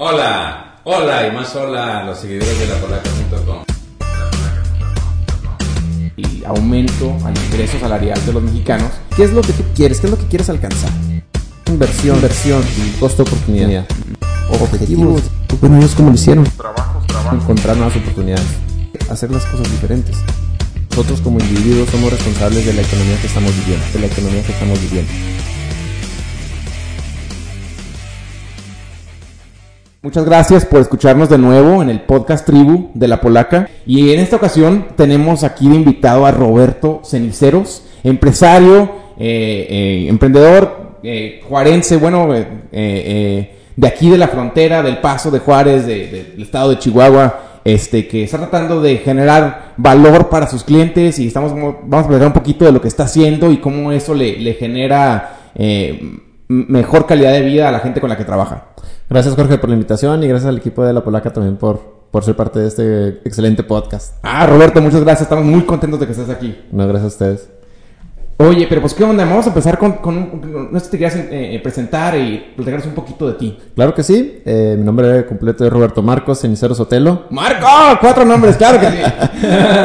Hola, hola y más hola a los seguidores de la polaca.com. y aumento al ingreso salarial de los mexicanos. ¿Qué es lo que tú quieres? ¿Qué es lo que quieres alcanzar? Inversión, inversión y costo de oportunidad. Objetivos. Bueno, ellos cómo lo hicieron. Encontrar nuevas oportunidades. Hacer las cosas diferentes. Nosotros como individuos somos responsables de la economía que estamos viviendo. De la economía que estamos viviendo. Muchas gracias por escucharnos de nuevo en el podcast Tribu de la Polaca. Y en esta ocasión tenemos aquí de invitado a Roberto Ceniceros, empresario, eh, eh, emprendedor eh, juarense, bueno, eh, de aquí de la frontera, del Paso de Juárez, de- de- del estado de Chihuahua, este, que está tratando de generar valor para sus clientes y estamos, vamos a platicar un poquito de lo que está haciendo y cómo eso le, genera mejor calidad de vida a la gente con la que trabaja. Gracias Jorge por la invitación y gracias al equipo de La Polaca también por, por ser parte de este excelente podcast. Ah, Roberto, muchas gracias. Estamos muy contentos de que estés aquí. No, gracias a ustedes. Oye, pero pues, ¿qué onda? Vamos a empezar con... con un- no sé si te querías eh, eh, presentar y platicarnos un poquito de ti. Claro que sí, eh, mi nombre completo es Roberto Marcos Cenicero Sotelo. ¡Marco! ¡Cuatro nombres! ¡Claro que sí!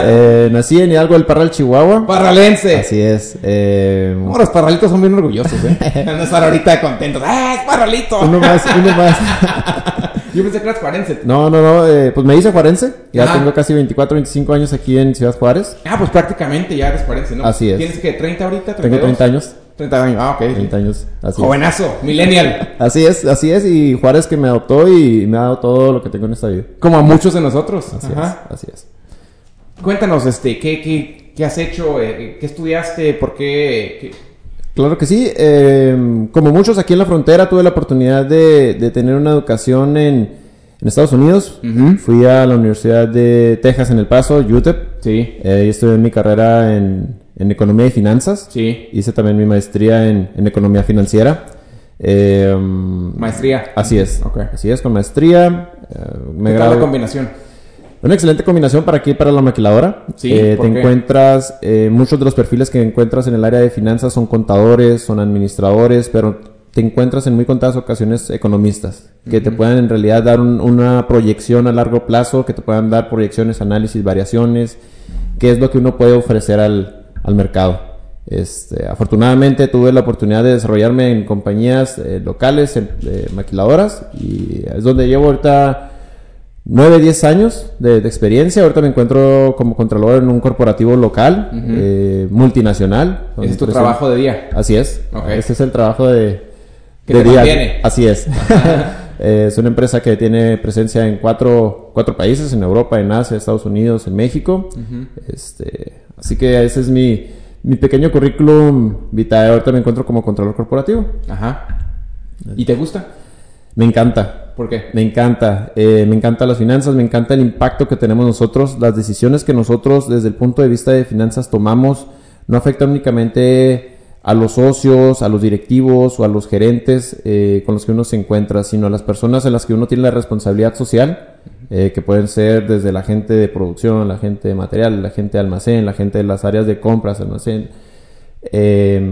Eh, nací en Hidalgo del Parral, Chihuahua. ¡Parralense! Así es. eh, No, los parralitos son bien orgullosos, ¿eh? Van a estar ahorita contentos. ¡Ah, es parralito! uno más, uno más. Yo pensé que eras juarense. No, no, no, eh, pues me hice juarense. Ya Ajá. tengo casi 24, 25 años aquí en Ciudad Juárez. Ah, pues prácticamente ya eres juarense, ¿no? Así es. ¿Tienes que 30 ahorita? Tengo 30 años. 30 años, ah, ok. 30 años. Así es. Jovenazo, millennial. Así es, así es. Y Juárez que me adoptó y me ha dado todo lo que tengo en esta vida. Como a muchos de nosotros. Así Ajá. es, así es. Cuéntanos, este, ¿qué, qué, qué has hecho? Eh, ¿Qué estudiaste? ¿Por qué? qué- Claro que sí. eh, como muchos aquí en la frontera, tuve la oportunidad de, de tener una educación en, en Estados Unidos. Fui a la Universidad de Texas en El Paso, UTEP. Sí, Eh, y estudié mi carrera en, en Economía y Finanzas. sí. Hice también mi maestría en, en Economía Financiera. Eh, Maestría. Así es. Ok. Así es, con maestría. eh, me ¿Qué tal la combinación? Una excelente combinación para aquí, para la maquiladora. Sí, Eh, ¿por te qué? encuentras, eh, muchos de los perfiles que encuentras en el área de finanzas son contadores, son administradores, pero te encuentras en muy contadas ocasiones economistas, que te puedan en realidad dar un- una proyección a largo plazo, que te puedan dar proyecciones, análisis, variaciones, qué es lo que uno puede ofrecer al, al mercado. Este, afortunadamente tuve la oportunidad de desarrollarme en compañías eh, locales, en, eh, maquiladoras, y es donde llevo ahorita 9, 10 años de, de experiencia. Ahorita me encuentro como contralor en un corporativo local, eh, multinacional. Ese es tu trabajo de día. Así es. Ok. Este es el trabajo de, Que de te día. mantiene. Así es. Eh, es una empresa que tiene presencia en cuatro, cuatro países, en Europa, en Asia, Estados Unidos, en México. este, así que ese es mi, mi pequeño currículum vitae. Ahorita me encuentro como contralor corporativo. Ajá. ¿Y te gusta? Me encanta. ¿Por qué? Me encanta, eh, me encanta las finanzas, me encanta el impacto que tenemos nosotros, las decisiones que nosotros desde el punto de vista de finanzas tomamos no afectan únicamente a los socios, a los directivos o a los gerentes eh, con los que uno se encuentra, sino a las personas en las que uno tiene la responsabilidad social, eh, que pueden ser desde la gente de producción, la gente de material, la gente de almacén, la gente de las áreas de compras, almacén,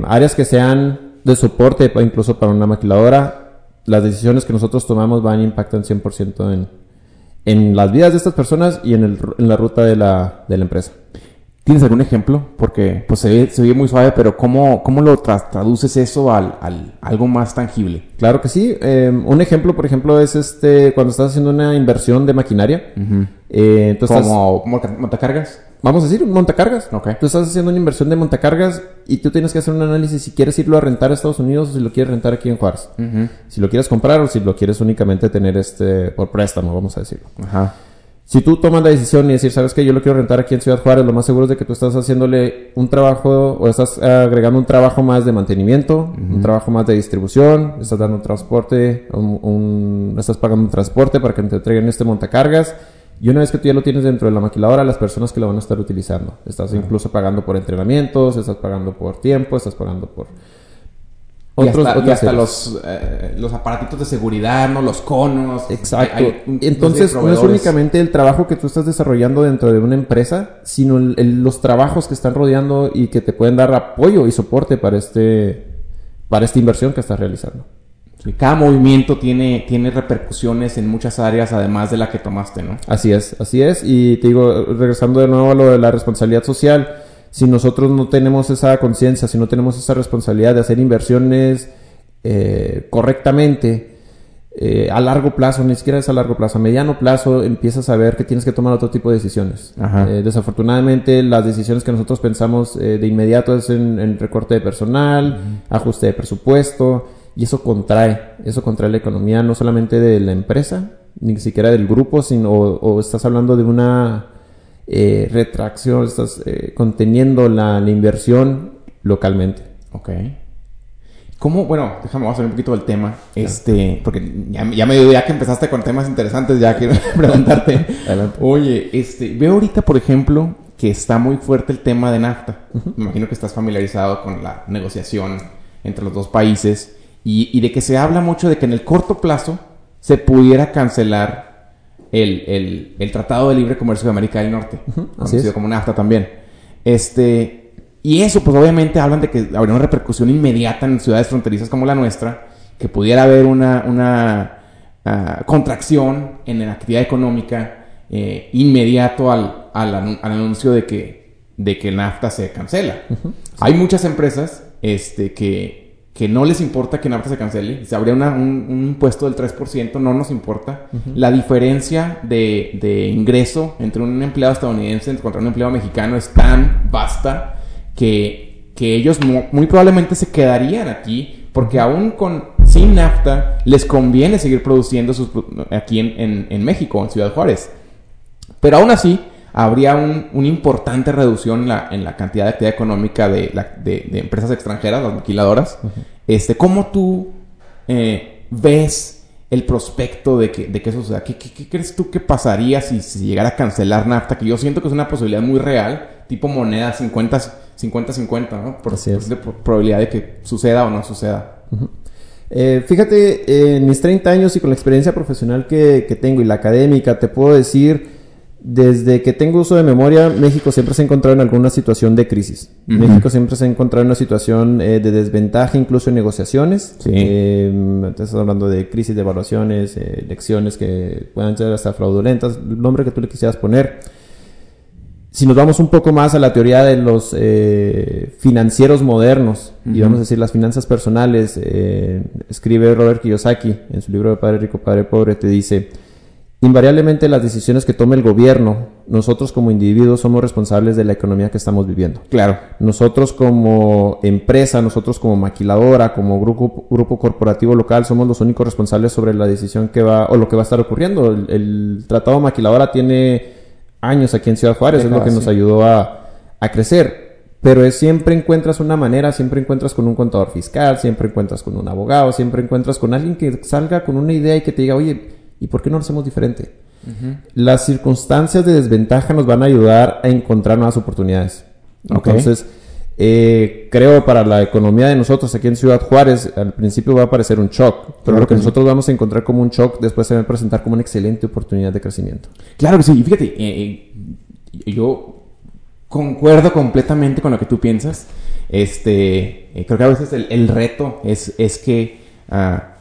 áreas que sean de soporte incluso para una maquiladora, las decisiones que nosotros tomamos van a impactar 100% en, en las vidas de estas personas y en, el, en la ruta de la, de la empresa. ¿Tienes algún ejemplo? Porque pues se ve, se ve muy suave, pero ¿cómo, cómo lo tra- traduces eso al, al algo más tangible? Claro que sí. Eh, un ejemplo, por ejemplo, es este cuando estás haciendo una inversión de maquinaria. eh, entonces ¿Como monta- montacargas? Vamos a decir, un montacargas. Ok. Tú estás haciendo una inversión de montacargas y tú tienes que hacer un análisis si quieres irlo a rentar a Estados Unidos o si lo quieres rentar aquí en Juárez. Si lo quieres comprar o si lo quieres únicamente tener este por préstamo, vamos a decirlo. Ajá. Si tú tomas la decisión y decir, sabes que yo lo quiero rentar aquí en Ciudad Juárez, lo más seguro es de que tú estás haciéndole un trabajo o estás eh, agregando un trabajo más de mantenimiento, un trabajo más de distribución, estás dando un transporte, un, un- estás pagando un transporte para que te entreguen este montacargas. Y una vez que tú ya lo tienes dentro de la maquiladora, las personas que lo van a estar utilizando. Estás incluso pagando por entrenamientos, estás pagando por tiempo, estás pagando por y hasta, y los, eh, los aparatitos de seguridad, ¿no? Los conos. Exacto. Hay- hay un- Entonces, no es únicamente el trabajo que tú estás desarrollando dentro de una empresa, sino el- el- los trabajos que están rodeando y que te pueden dar apoyo y soporte para este para esta inversión que estás realizando. Sí, Cada movimiento tiene, tiene repercusiones en muchas áreas además de la que tomaste, ¿no? Así es, así es. Y te digo, regresando de nuevo a lo de la responsabilidad social, si nosotros no tenemos esa conciencia, si no tenemos esa responsabilidad de hacer inversiones eh, correctamente, eh, a largo plazo, ni siquiera es a largo plazo, a mediano plazo empiezas a ver que tienes que tomar otro tipo de decisiones. Ajá. Eh, desafortunadamente las decisiones que nosotros pensamos eh, de inmediato es en, en recorte de personal, ajuste de presupuesto, y eso contrae, eso contrae la economía no solamente de la empresa, ni siquiera del grupo, sino o, o estás hablando de una eh, retracción, estás eh, conteniendo la, la inversión localmente. Ok. ¿Cómo? Bueno, déjame vamos a un poquito del tema. Este, porque ya, ya me dio idea que empezaste con temas interesantes, ya quiero preguntarte. Adelante. Oye, este, veo ahorita, por ejemplo, que está muy fuerte el tema de NAFTA. Me imagino que estás familiarizado con la negociación entre los dos países y, y de que se habla mucho de que en el corto plazo se pudiera cancelar el, el- el Tratado de Libre Comercio de América del Norte, así conocido es. como NAFTA también. Este, y eso, pues obviamente hablan de que habría una repercusión inmediata en ciudades fronterizas como la nuestra, que pudiera haber una, una ah, contracción en la actividad económica eh, inmediato al, al anuncio de que, de que el NAFTA se cancela. Hay muchas empresas este, que, que no les importa que NAFTA se cancele. Si habría una- un, un impuesto del 3%, no nos importa. La diferencia de, de ingreso entre un empleado estadounidense contra un empleado mexicano es tan vasta que, que ellos mu- muy probablemente se quedarían aquí porque aún con sin NAFTA les conviene seguir produciendo sus, aquí en, en- en México, en Ciudad Juárez. Pero aún así, habría un- una importante reducción en la, en la cantidad de actividad económica de, la- de- de empresas extranjeras, las maquiladoras. este, ¿Cómo tú eh, ves el prospecto de que, de que eso suceda? ¿Qué, qué- qué crees tú que pasaría si, si llegara a cancelar NAFTA? Que yo siento que es una posibilidad muy real, tipo moneda 50 50-50, ¿no? Por, Así es. de probabilidad de que suceda o no suceda. Eh, fíjate, eh, en mis 30 años y con la experiencia profesional que, que tengo y la académica, te puedo decir, desde que tengo uso de memoria, México siempre se ha encontrado en alguna situación de crisis. México siempre se ha encontrado en una situación eh, de desventaja, incluso en negociaciones. Sí. Eh, estás hablando de crisis de evaluaciones, eh, elecciones que puedan ser hasta fraudulentas, el nombre que tú le quisieras poner. Si nos vamos un poco más a la teoría de los eh, financieros modernos, y vamos a decir las finanzas personales, eh, escribe Robert Kiyosaki en su libro de Padre Rico, Padre Pobre, te dice, invariablemente las decisiones que tome el gobierno, nosotros como individuos somos responsables de la economía que estamos viviendo. Claro. Nosotros como empresa, nosotros como maquiladora, como grupo, grupo corporativo local, somos los únicos responsables sobre la decisión que va o lo que va a estar ocurriendo. El, el tratado maquiladora tiene años aquí en Ciudad Juárez, es lo que nos sí. ayudó a, a crecer. Pero es, siempre encuentras una manera, siempre encuentras con un contador fiscal, siempre encuentras con un abogado, siempre encuentras con alguien que salga con una idea y que te diga, oye, ¿y por qué no lo hacemos diferente? Las circunstancias de desventaja nos van a ayudar a encontrar nuevas oportunidades. Entonces, eh, creo para la economía de nosotros aquí en Ciudad Juárez, al principio va a parecer un shock, pero Claro lo que que sí. nosotros vamos a encontrar como un shock después se va a presentar como una excelente oportunidad de crecimiento. Claro que sí. Y fíjate, eh, eh, yo concuerdo completamente con lo que tú piensas. Este, eh, creo que a veces el, el reto es, es que ah,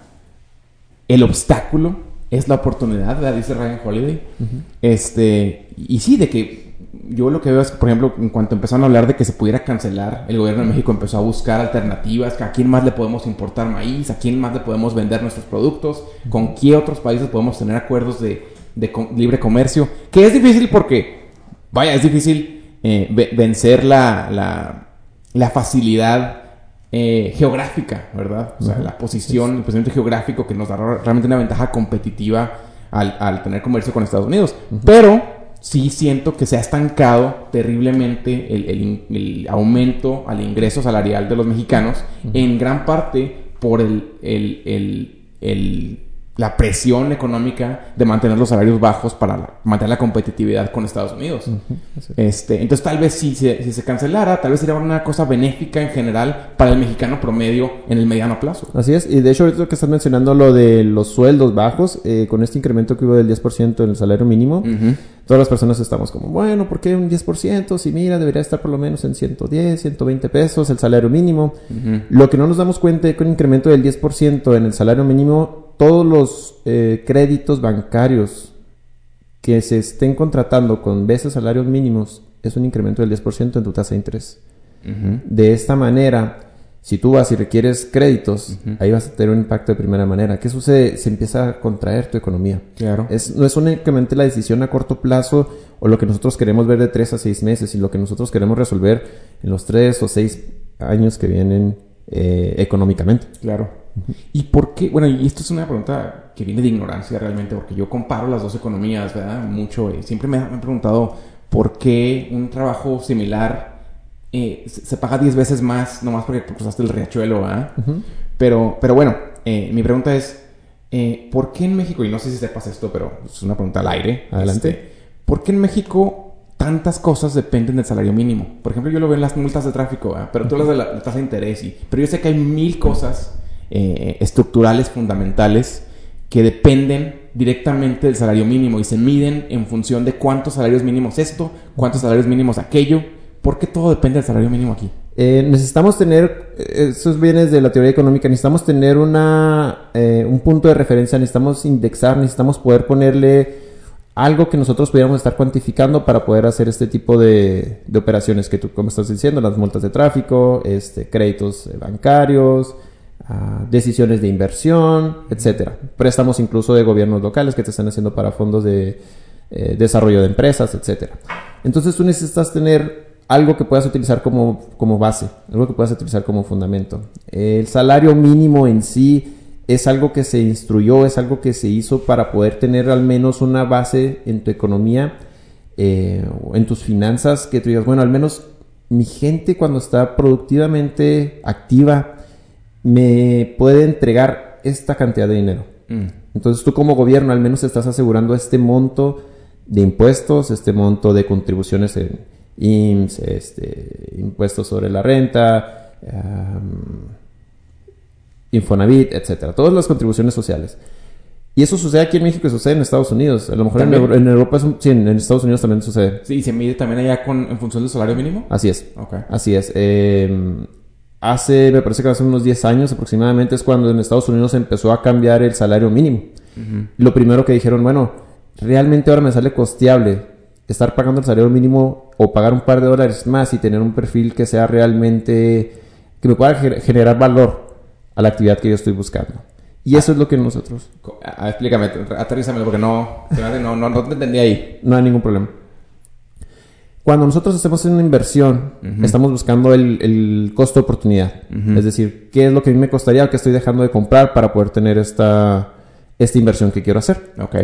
el obstáculo es la oportunidad, ¿verdad? dice Ryan Holiday. Este, y sí, de que yo lo que veo es que, por ejemplo, en cuanto empezaron a hablar de que se pudiera cancelar, el gobierno de México empezó a buscar alternativas, a quién más le podemos importar maíz, a quién más le podemos vender nuestros productos, con qué otros países podemos tener acuerdos de, libre comercio, que es difícil porque, vaya, es difícil eh, ve- vencer la, la, la facilidad eh, geográfica, ¿verdad? O sea, la posición, el posicionamiento geográfico que nos da realmente una ventaja competitiva al, al tener comercio con Estados Unidos. Pero sí siento que se ha estancado terriblemente el, el in- el aumento al ingreso salarial de los mexicanos, en gran parte por el, el- el- el- la presión económica de mantener los salarios bajos para la- mantener la competitividad con Estados Unidos. Este, entonces tal vez si se, si se cancelara, tal vez sería una cosa benéfica en general para el mexicano promedio en el mediano plazo. Así es, y de hecho ahorita que estás mencionando lo de los sueldos bajos, eh, con este incremento que hubo del 10% en el salario mínimo, Ujú. todas las personas estamos como, bueno, ¿por qué un 10%? Si mira, debería estar por lo menos en 110, 120 pesos el salario mínimo. Lo que no nos damos cuenta es que un incremento del 10% en el salario mínimo, todos los eh, créditos bancarios que se estén contratando con veces salarios mínimos es un incremento del 10% en tu tasa de interés. De esta manera, si tú vas y requieres créditos, ahí vas a tener un impacto de primera manera. ¿Qué sucede? Se empieza a contraer tu economía. Claro. Es, no es únicamente la decisión a corto plazo o lo que nosotros queremos ver de tres a seis meses y lo que nosotros queremos resolver en los tres o seis años que vienen eh, económicamente. Claro. ¿Y por qué? Bueno, y esto es una pregunta que viene de ignorancia realmente, porque yo comparo las dos economías, ¿verdad? Mucho. Y siempre me, he preguntado por qué un trabajo similar eh, se, paga 10 veces más, nomás porque cruzaste el riachuelo, ¿verdad? Pero, pero bueno, eh, mi pregunta es, eh, ¿por qué en México, y no sé si sepas esto, pero es una pregunta al aire, Adelante. este, ¿por qué en México tantas cosas dependen del salario mínimo? Por ejemplo, yo lo veo en las multas de tráfico, ¿verdad? pero tú hablas de la, la tasa de interés, y, pero yo sé que hay mil cosas eh, estructurales, fundamentales, que dependen directamente del salario mínimo y se miden en función de cuántos salarios mínimos esto, cuántos salarios mínimos aquello. ¿Por qué todo depende del salario mínimo aquí? Eh, necesitamos tener, eh, eso viene de la teoría económica, necesitamos tener una, un punto de referencia, necesitamos indexar, necesitamos poder ponerle algo que nosotros pudiéramos estar cuantificando para poder hacer este tipo de, de operaciones que tú, como estás diciendo, las multas de tráfico, este, créditos bancarios, ah, decisiones de inversión, etcétera. Préstamos incluso de gobiernos locales que te están haciendo para fondos de eh, desarrollo de empresas, etcétera. Entonces tú necesitas tener algo que puedas utilizar como, como base, algo que puedas utilizar como fundamento. El salario mínimo en sí es algo que se instruyó, es algo que se hizo para poder tener al menos una base en tu economía, eh, en tus finanzas, que tú digas, bueno, al menos mi gente cuando está productivamente activa me puede entregar esta cantidad de dinero. Mm. Entonces tú como gobierno al menos estás asegurando este monto de impuestos, este monto de contribuciones en IMSS, este, impuestos sobre la renta, am, Infonavit, etcétera, todas las contribuciones sociales. Y eso sucede aquí en México y sucede en Estados Unidos. A lo mejor en, ¿También? Euro- en Europa, es un- sí, en Estados Unidos también sucede. Sí, ¿y se mide también allá con, en función del salario mínimo? Así es. Ok. Así es. Eh, hace, me parece que hace unos 10 años aproximadamente es cuando en Estados Unidos empezó a cambiar el salario mínimo. Lo primero que dijeron, bueno, realmente ahora me sale costeable estar pagando el salario mínimo o pagar un par de dólares más y tener un perfil que sea realmente, que me pueda ge- generar valor a la actividad que yo estoy buscando. Y eso es lo que nosotros, ah, explícame, aterrízamelo porque no, no, no, no te entendí ahí. no hay ningún problema. Cuando nosotros hacemos una inversión, estamos buscando el, el costo de oportunidad. Es decir, ¿qué es lo que a mí me costaría o qué estoy dejando de comprar para poder tener esta, esta inversión que quiero hacer? Ok.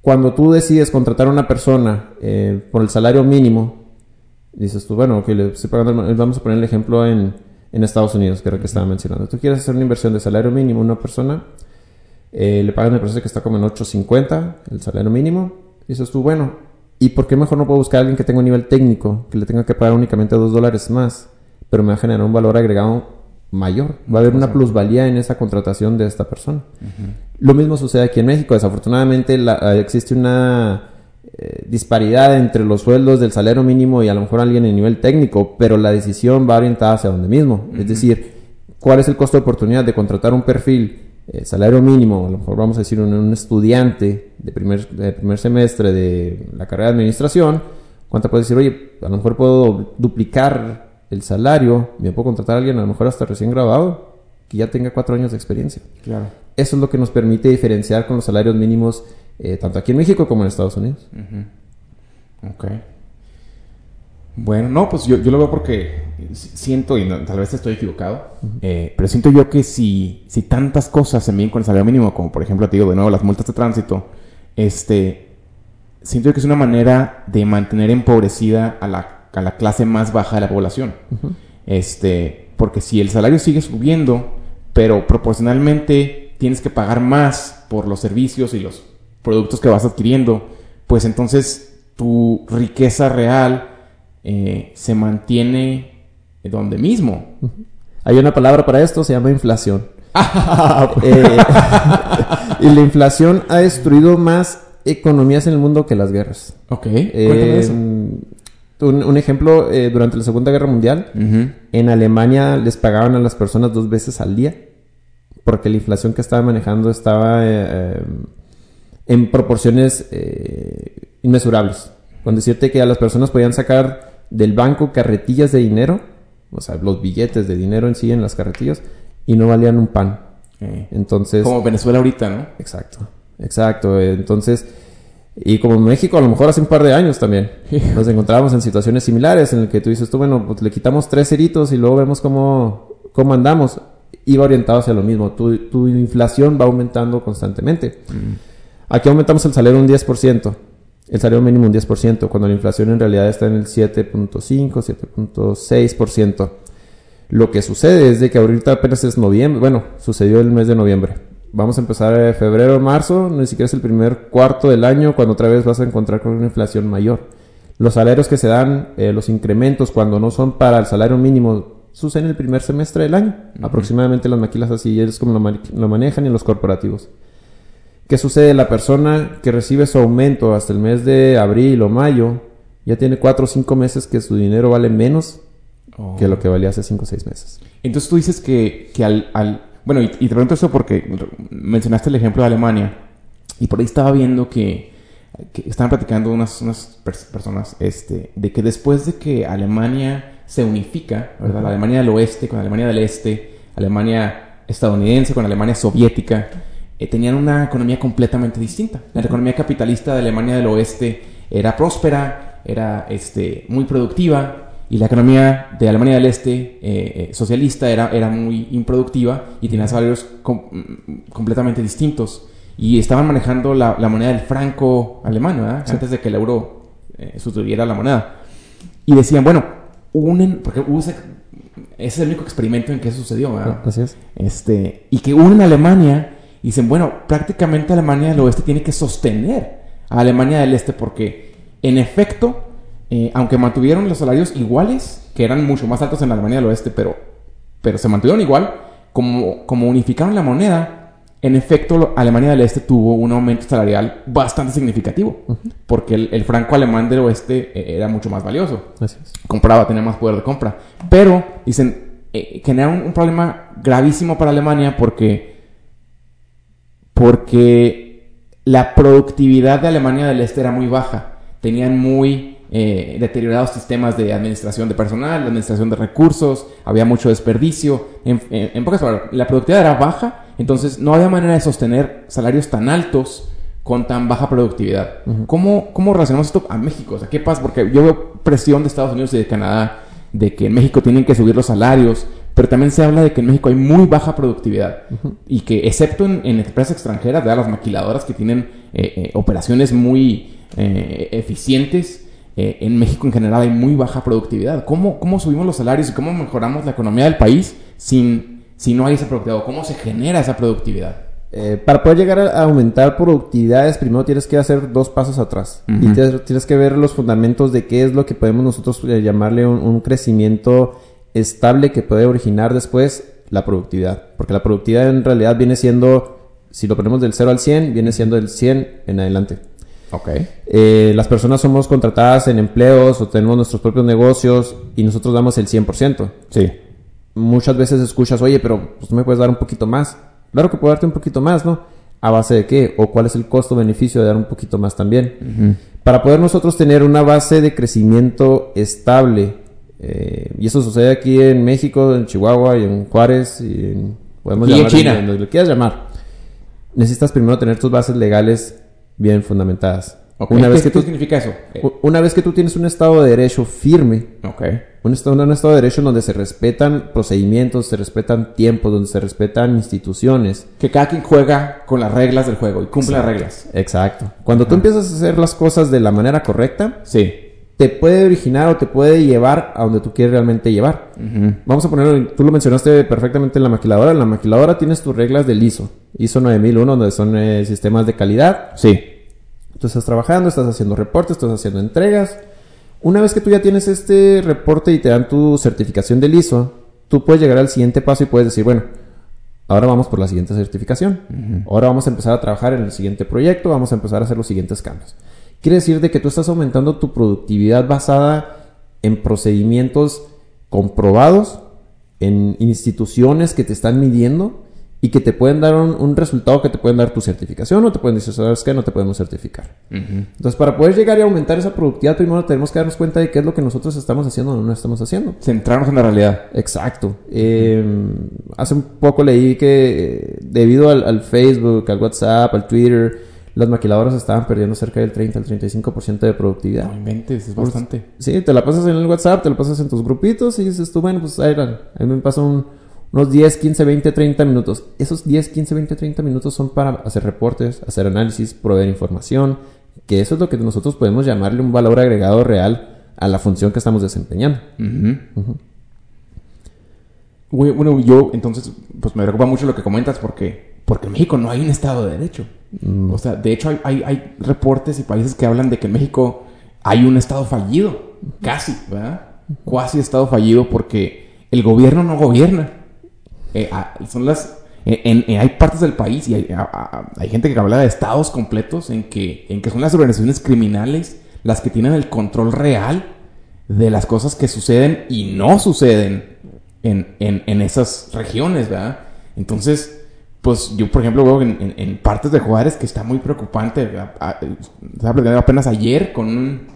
Cuando tú decides contratar a una persona eh, por el salario mínimo, dices tú, bueno, ok, le estoy pagando, el- vamos a poner el ejemplo en, en Estados Unidos, que era el que estaba mencionando. Tú quieres hacer una inversión de salario mínimo a una persona, eh, le pagan, me parece que está como en 8.50 el salario mínimo. Dices tú, bueno, ¿y por qué mejor no puedo buscar a alguien que tenga un nivel técnico, que le tenga que pagar únicamente 2 dólares más, pero me va a generar un valor agregado mayor? Va a haber una plusvalía en esa contratación de esta persona. Lo mismo sucede aquí en México. Desafortunadamente la- eh, existe una eh, disparidad entre los sueldos del salario mínimo y a lo mejor alguien en nivel técnico, pero la decisión va orientada hacia donde mismo. Es decir, ¿cuál es el costo de oportunidad de contratar un perfil eh, salario mínimo? A lo mejor vamos a decir un, un estudiante de primer, de primer semestre de la carrera de administración. ¿Cuánto puedes decir? Oye, a lo mejor puedo duplicar el salario, me puedo contratar a alguien a lo mejor hasta recién graduado, que ya tenga cuatro años de experiencia. Claro. Eso es lo que nos permite diferenciar con los salarios mínimos eh, tanto aquí en México como en Estados Unidos. Ok. Bueno, no, pues yo, yo lo veo porque si- siento, y no- tal vez estoy equivocado, eh, pero siento yo que si, si tantas cosas se miden con el salario mínimo, como por ejemplo, te digo de nuevo, las multas de tránsito, este, siento que es una manera de mantener empobrecida a la, a la clase más baja de la población. Este, porque si el salario sigue subiendo, pero proporcionalmente tienes que pagar más por los servicios y los productos que vas adquiriendo, pues entonces tu riqueza real eh, se mantiene donde mismo. Hay una palabra para esto, se llama inflación. Eh, y la inflación ha destruido más economías en el mundo que las guerras. Ok, Eh, eso. un, un ejemplo, eh, durante la Segunda Guerra Mundial, en Alemania les pagaban a las personas dos veces al día porque la inflación que estaba manejando estaba eh, eh, en proporciones eh, inmesurables. Con decirte que a las personas podían sacar del banco carretillas de dinero, o sea, los billetes de dinero en sí en las carretillas, y no valían un pan. Entonces, Como Venezuela ahorita, ¿no? Exacto, exacto. Entonces, y como en México, a lo mejor hace un par de años también, nos encontrábamos en situaciones similares en el que tú dices tú, bueno, pues le quitamos tres ceritos y luego vemos cómo, cómo andamos. Iba orientado hacia lo mismo. Tu, tu inflación va aumentando constantemente. Aquí aumentamos el salario un 10%, el salario mínimo un 10%, cuando la inflación en realidad está en el 7.5, 7.6%. Lo que sucede es de que ahorita apenas es noviembre, bueno, sucedió el mes de noviembre. Vamos a empezar en febrero, marzo, ni siquiera es el primer cuarto del año cuando otra vez vas a encontrar con una inflación mayor. Los salarios que se dan, eh, los incrementos cuando no son para el salario mínimo, suceden el primer semestre del año. Aproximadamente las maquilas así es como lo, ma- lo manejan y los corporativos. ¿Qué sucede? La persona que recibe su aumento hasta el mes de abril o mayo ya tiene cuatro o cinco meses que su dinero vale menos Oh. que lo que valía hace cinco o seis meses. Entonces tú dices que, que al, al- Bueno, y, y te pregunto eso porque mencionaste el ejemplo de Alemania. Y por ahí estaba viendo que, que estaban platicando unas, unas pers- personas este, de que después de que Alemania se unifica, ¿verdad? La Alemania del oeste con Alemania del este, Alemania estadounidense con Alemania soviética, eh, tenían una economía completamente distinta. La economía capitalista de Alemania del oeste era próspera, era este, muy productiva, y la economía de Alemania del Este eh, eh, socialista era, era muy improductiva y tenía salarios com- mm, completamente distintos. Y estaban manejando la, la moneda del franco alemán, ¿verdad? Antes de que el euro eh, sustituyera la moneda. Y decían, bueno, unen, porque hubo ese es el único experimento en que eso sucedió, ¿verdad? Así es. este, y que unen a Alemania y dicen, bueno, prácticamente Alemania del Oeste tiene que sostener a Alemania del Este porque, en efecto, eh, aunque mantuvieron los salarios iguales, que eran mucho más altos en Alemania del Oeste, pero, pero se mantuvieron igual, como, como unificaron la moneda, en efecto, Alemania del Este tuvo un aumento salarial bastante significativo, porque el, el franco alemán del Oeste eh, era mucho más valioso Así es. compraba, tenía más poder de compra. Pero, dicen, eh, genera un, un problema gravísimo para Alemania porque, porque la productividad de Alemania del Este era muy baja. Tenían muy eh, deteriorados sistemas de administración de personal, administración de recursos, había mucho desperdicio. En, en- en pocas palabras, la productividad era baja, entonces no había manera de sostener salarios tan altos con tan baja productividad. ¿Cómo, ¿Cómo relacionamos esto a México? O sea, ¿qué pasa? Porque yo veo presión de Estados Unidos y de Canadá de que en México tienen que subir los salarios, pero también se habla de que en México hay muy baja productividad y que excepto en, en empresas extranjeras, de las maquiladoras que tienen eh, eh, operaciones muy eh, eficientes, eh, en México en general hay muy baja productividad. ¿Cómo, ¿Cómo subimos los salarios y cómo mejoramos la economía del país sin, si no hay esa productividad? ¿Cómo se genera esa productividad? Eh, para poder llegar a aumentar productividades, primero tienes que hacer dos pasos atrás. Y tienes, tienes que ver los fundamentos de qué es lo que podemos nosotros eh, llamarle un, un crecimiento estable que puede originar después la productividad. Porque la productividad en realidad viene siendo, si lo ponemos del 0 al 100, viene siendo del 100 en adelante. Ok. Eh, las personas somos contratadas en empleos o tenemos nuestros propios negocios y nosotros damos el 100%. Sí. Muchas veces escuchas, oye, pero pues, ¿no me puedes dar un poquito más? Claro que puedo darte un poquito más, ¿no? ¿A base de qué? ¿O cuál es el costo-beneficio de dar un poquito más también? Para poder nosotros tener una base de crecimiento estable, eh, y eso sucede aquí en México, en Chihuahua y en Juárez, y en, podemos Y en China. donde lo quieras llamar. Necesitas primero tener tus bases legales bien fundamentadas. Ok. Una, vez ¿Qué, que qué tú, significa eso? Una vez que tú tienes un Estado de Derecho firme, un estado, un estado de derecho donde se respetan procedimientos, se respetan tiempos, donde se respetan instituciones. Que cada quien juega con las reglas del juego y cumple las reglas. Exacto. Cuando tú empiezas a hacer las cosas de la manera correcta, Sí. te puede originar o te puede llevar a donde tú quieres realmente llevar. Vamos a ponerlo, tú lo mencionaste perfectamente en la maquiladora. En la maquiladora tienes tus reglas del ISO. ISO 9001, donde son eh, sistemas de calidad. Sí. Tú estás trabajando, estás haciendo reportes, estás haciendo entregas. Una vez que tú ya tienes este reporte y te dan tu certificación del ISO, tú puedes llegar al siguiente paso y puedes decir, bueno, ahora vamos por la siguiente certificación. Ahora vamos a empezar a trabajar en el siguiente proyecto, vamos a empezar a hacer los siguientes cambios. Quiere decir de que tú estás aumentando tu productividad basada en procedimientos comprobados, en instituciones que te están midiendo y que te pueden dar un, resultado que te pueden dar tu certificación o te pueden decir, ¿sabes qué? No te podemos certificar. Entonces, para poder llegar y aumentar esa productividad, primero tenemos que darnos cuenta de qué es lo que nosotros estamos haciendo o no estamos haciendo. Centrarnos en la realidad. Exacto. Eh, hace un poco leí que eh, debido al, Facebook, al WhatsApp, al Twitter, las maquiladoras estaban perdiendo cerca del 30 al 35% de productividad. No inventes, es bastante. Sí, te la pasas en el WhatsApp, te la pasas en tus grupitos y dices tú, bueno, pues ahí, ahí me pasa un unos 10, 15, 20, 30 minutos. Esos 10, 15, 20, 30 minutos son para hacer reportes, hacer análisis, proveer información, que eso es lo que nosotros podemos llamarle un valor agregado real a la función que estamos desempeñando. Bueno, yo entonces, pues me preocupa mucho lo que comentas porque, porque en México no hay un Estado de Derecho. Mm. O sea, de hecho hay, hay, hay, reportes y países que hablan de que en México hay un Estado fallido, casi, ¿verdad? Cuasi Estado fallido porque el gobierno no gobierna. Eh, ah, son las... En, hay partes del país y hay, hay, gente que habla de estados completos en que, en que son las organizaciones criminales las que tienen el control real de las cosas que suceden y no suceden en, en esas regiones, ¿verdad? Entonces, pues yo, por ejemplo, veo en, partes de Juárez que está muy preocupante. Estaba apenas ayer con un,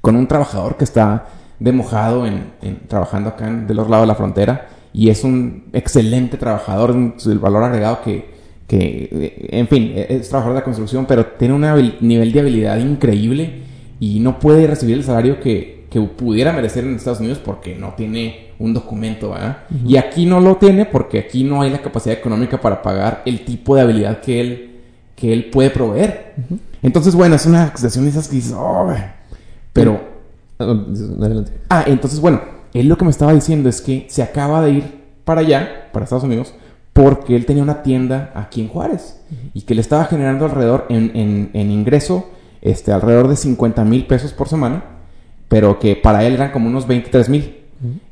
con un trabajador que está de mojado en, trabajando acá en, del otro lado de la frontera y es un excelente trabajador, el valor agregado que, que, eh, en fin, es trabajador de la construcción, pero tiene un nivel de habilidad increíble y no puede recibir el salario que, que pudiera merecer en Estados Unidos porque no tiene un documento, ¿verdad? Y aquí no lo tiene porque aquí no hay la capacidad económica para pagar el tipo de habilidad que él, que él puede proveer. Entonces, bueno, es una acusación de esas que dices, oh, pero... Adelante. Ah, entonces, bueno, él lo que me estaba diciendo es que se acaba de ir para allá, para Estados Unidos, porque él tenía una tienda aquí en Juárez y que le estaba generando alrededor en, ingreso este, alrededor de 50 mil pesos por semana, pero que para él eran como unos 23 mil.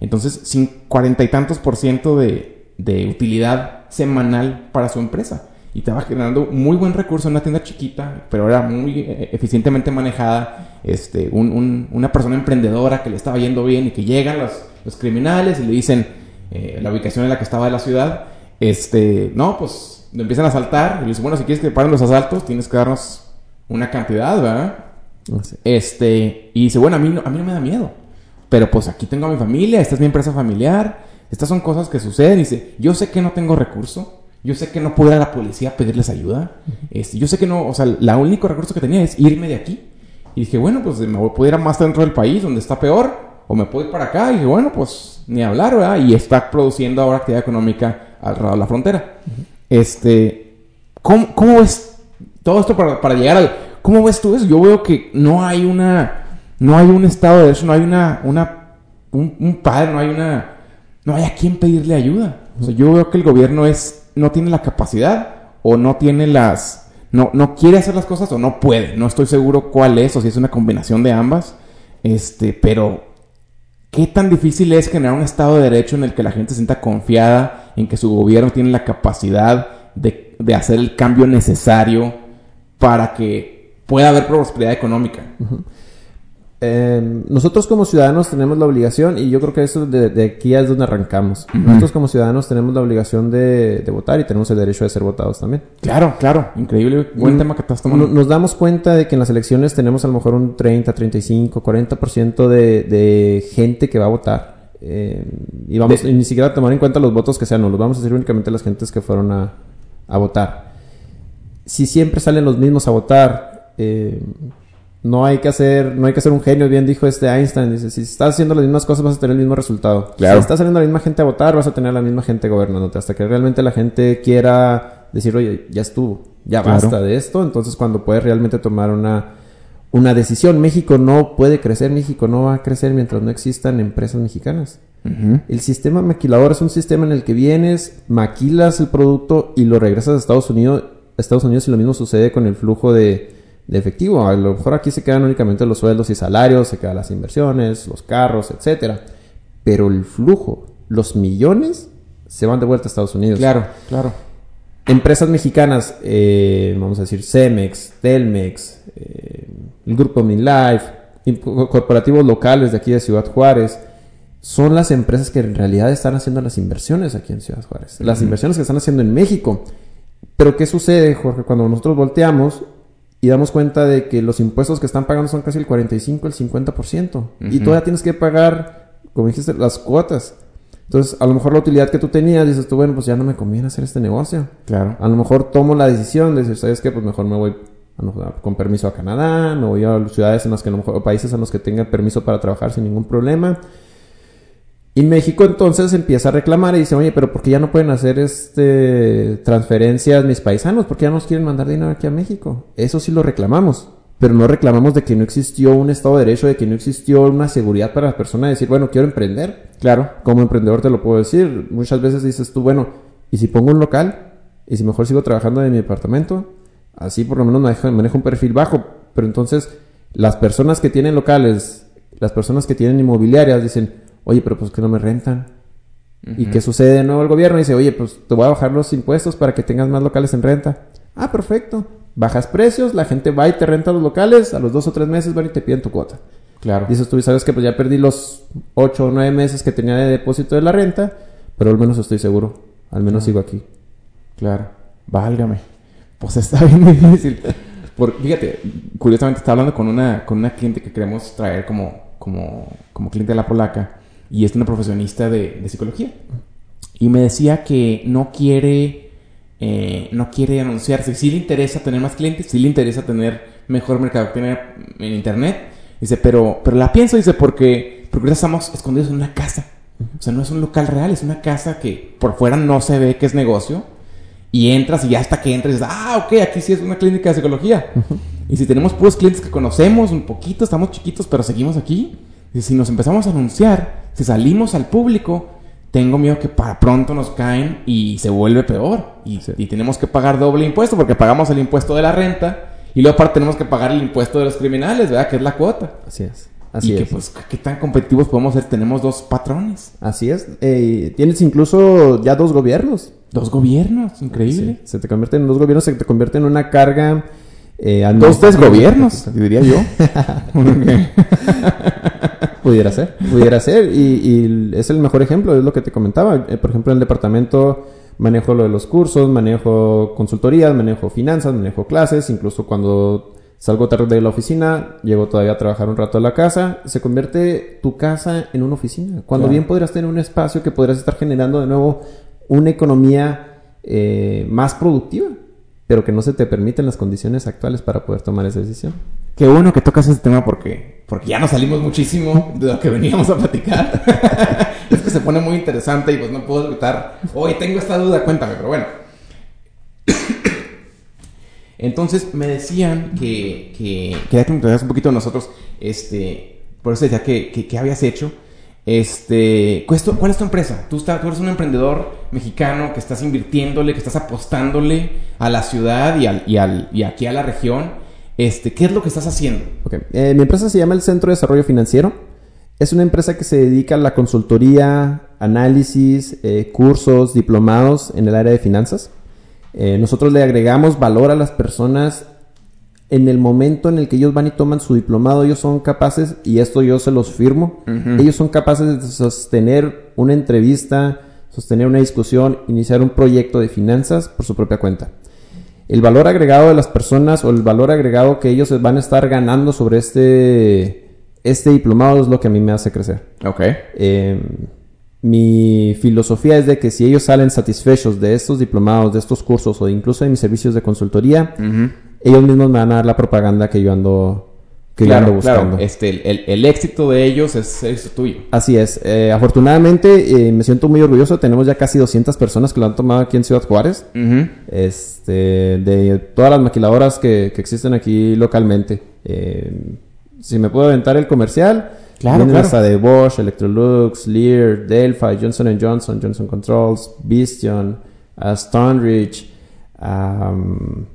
Entonces, cuarenta y tantos por ciento de utilidad semanal para su empresa y estaba generando muy buen recurso en una tienda chiquita, pero era muy eh, eficientemente manejada. Este, una persona emprendedora que le estaba yendo bien y que llegan los, criminales y le dicen eh, la ubicación en la que estaba de la ciudad. Este, no, pues le empiezan a asaltar y le dicen, bueno, si quieres que paren los asaltos, tienes que darnos una cantidad, ¿verdad? Este, y dice, bueno, a mí, no, a mí no me da miedo, pero pues aquí tengo a mi familia, esta es mi empresa familiar, estas son cosas que suceden. Y dice, yo sé que no tengo recurso, yo sé que no puedo ir a la policía a pedirles ayuda. Este, yo sé que no, o sea, el único recurso que tenía es irme de aquí. Y dije, bueno, pues me ir a más dentro del país donde está peor, o me puedo ir para acá. Y dije, bueno, pues ni hablar, ¿verdad? Y está produciendo ahora actividad económica alrededor de la frontera. Este, ¿cómo, ¿cómo, ves todo esto para, para, llegar al. ¿Cómo ves tú eso? Yo veo que no hay una. No hay un estado de eso, no hay una. una un, un padre, no hay una. No hay a quién pedirle ayuda. O sea, yo veo que el gobierno es no tiene la capacidad o no tiene las... No, no quiere hacer las cosas o no puede. No estoy seguro cuál es o si es una combinación de ambas. Este, pero ¿qué tan difícil es generar un Estado de Derecho en el que la gente se sienta confiada en que su gobierno tiene la capacidad de, de hacer el cambio necesario para que pueda haber prosperidad económica? Em, nosotros como ciudadanos tenemos la obligación, y yo creo que eso de, aquí es donde arrancamos. Nosotros como ciudadanos tenemos la obligación de, votar y tenemos el derecho de ser votados también. Claro, claro, increíble, buen tema que estás tomando. Nos damos cuenta de que en las elecciones tenemos a lo mejor un 30, 35, 40% de, de gente que va a votar. Em, y vamos, ni siquiera a tomar en cuenta los votos que sean, no los vamos a hacer únicamente las gentes que fueron a, a votar. Si siempre salen los mismos a votar, eh, no hay que hacer, no hay que ser un genio, bien dijo este Einstein, dice, si estás haciendo las mismas cosas vas a tener el mismo resultado. Si estás saliendo la misma gente a votar, vas a tener la misma gente gobernándote, hasta que realmente la gente quiera decir, oye, ya estuvo, ya basta de esto, entonces cuando puedes realmente tomar una, una decisión. México no puede crecer, México no va a crecer mientras no existan empresas mexicanas. El sistema maquilador es un sistema en el que vienes, maquilas el producto y lo regresas a Estados Unidos, Estados Unidos y lo mismo sucede con el flujo de, de efectivo. A lo mejor aquí se quedan únicamente los sueldos y salarios, se quedan las inversiones, los carros, etcétera. Pero el flujo, los millones, se van de vuelta a Estados Unidos. Claro, claro. Empresas mexicanas, eh, vamos a decir Cemex, Telmex, eh, el grupo MinLife, corporativos locales de aquí de Ciudad Juárez, son las empresas que en realidad están haciendo las inversiones aquí en Ciudad Juárez. Las inversiones que están haciendo en México. Pero ¿qué sucede, Jorge? Cuando nosotros volteamos y damos cuenta de que los impuestos que están pagando son casi el 45, el 50%. Y todavía tienes que pagar, como dijiste, las cuotas. Entonces, a lo mejor la utilidad que tú tenías, dices tú, bueno, pues ya no me conviene hacer este negocio. Claro. A lo mejor tomo la decisión de decir, ¿sabes qué? Pues mejor me voy con permiso a Canadá, me voy a ciudades en las que a lo mejor, o países en los que tenga permiso para trabajar sin ningún problema. Y México entonces empieza a reclamar y dice, oye, pero ¿por qué ya no pueden hacer este transferencias mis paisanos? ¿Por qué ya nos quieren mandar dinero aquí a México? Eso sí lo reclamamos. Pero no reclamamos de que no existió un Estado de Derecho, de que no existió una seguridad para la persona de decir, bueno, quiero emprender. Claro. Como emprendedor te lo puedo decir. Muchas veces dices tú, bueno, ¿y si pongo un local? ¿Y si mejor sigo trabajando en mi departamento? Así por lo menos manejo, manejo un perfil bajo. Pero entonces, las personas que tienen locales, las personas que tienen inmobiliarias dicen, oye, pero pues que no me rentan. ¿Y qué sucede de nuevo el gobierno? Dice, oye, pues te voy a bajar los impuestos para que tengas más locales en renta. Ah, perfecto. Bajas precios, la gente va y te renta los locales, a los dos o tres meses van y te piden tu cuota. Claro. Dices tú, sabes que pues ya perdí los 8 o 9 meses que tenía de depósito de la renta, pero al menos estoy seguro. Al menos sigo aquí. Claro. Válgame. Pues está bien difícil. Porque, fíjate, curiosamente estaba hablando con una, con una cliente que queremos traer como, como, como cliente de la polaca. Y es una profesionista de, de psicología. Y me decía que no quiere, eh, no quiere anunciarse. Sí le interesa tener más clientes, sí le interesa tener mejor mercadotecnia en internet. Dice, pero, pero la pienso, dice, porque, porque estamos escondidos en una casa. O sea, no es un local real, es una casa que por fuera no se ve que es negocio. Y entras y ya hasta que entras dices, ah, ok, aquí sí es una clínica de psicología. Y si tenemos puros clientes que conocemos un poquito, estamos chiquitos, pero seguimos aquí. Y si nos empezamos a anunciar, si salimos al público, tengo miedo que para pronto nos caen y se vuelve peor. Y, Sí. y tenemos que pagar doble impuesto porque pagamos el impuesto de la renta y luego aparte tenemos que pagar el impuesto de los criminales, ¿verdad? Que es la cuota. Así es. Así y que es. pues, ¿qué tan competitivos podemos ser? Tenemos dos patrones, Así es. Eh, tienes incluso ya dos gobiernos. dos gobiernos, increíble. Sí. Se te convierten en dos gobiernos, se te convierte en una carga. Eh, Dos administrativa. desgobiernos, diría yo. Pudiera ser, pudiera ser. Y, y es el mejor ejemplo, es lo que te comentaba. Eh, por ejemplo, en el departamento manejo lo de los cursos, manejo consultorías, manejo finanzas, manejo clases. Incluso cuando salgo tarde de la oficina, llego todavía a trabajar un rato a la casa. Se convierte tu casa en una oficina. Cuando Claro. bien podrías tener un espacio que podrías estar generando de nuevo una economía eh, más productiva. Pero que no se te permiten las condiciones actuales para poder tomar esa decisión. Qué bueno que tocas ese tema porque, porque ya nos salimos muchísimo de lo que veníamos a platicar. es que se pone muy interesante y pues no puedo evitar. Oye, tengo esta duda, cuéntame, pero bueno. Entonces me decían que, que quería que me un poquito de nosotros, este, por eso decía que, que, que habías hecho. Este, ¿cuál es, tu, empresa? Tú, tú eres un emprendedor mexicano que estás invirtiéndole, que estás apostándole a la ciudad y, al, y, aquí a la región. Este, ¿Qué es lo que estás haciendo? Eh, mi empresa se llama el Centro de Desarrollo Financiero. Es una empresa que se dedica a la consultoría, análisis, eh, cursos, diplomados en el área de finanzas. Eh, nosotros le agregamos valor a las personas en el momento en el que ellos van y toman su diplomado. Ellos son capaces, y esto yo se los firmo, ellos son capaces de sostener una entrevista, sostener una discusión, iniciar un proyecto de finanzas por su propia cuenta el valor agregado de las personas o el valor agregado que ellos van a estar ganando sobre este, este diplomado es lo que a mí me hace crecer. Ok. Eh, mi filosofía es de que si ellos salen satisfechos de estos diplomados, de estos cursos o incluso de mis servicios de consultoría, ellos mismos me van a dar la propaganda que yo ando, que yo ando buscando. claro. Este, el, el- el éxito de ellos es, es tuyo. Así es. Eh, afortunadamente eh, me siento muy orgulloso. Tenemos ya casi 200 personas que lo han tomado aquí en Ciudad Juárez. Este, de todas las maquiladoras que, que existen aquí localmente. Eh, si me puedo aventar el comercial, Claro, claro. hasta de Bosch, Electrolux, Lear, Delphi, Johnson Johnson, Johnson Controls, Visteon, uh, Stoneridge. um,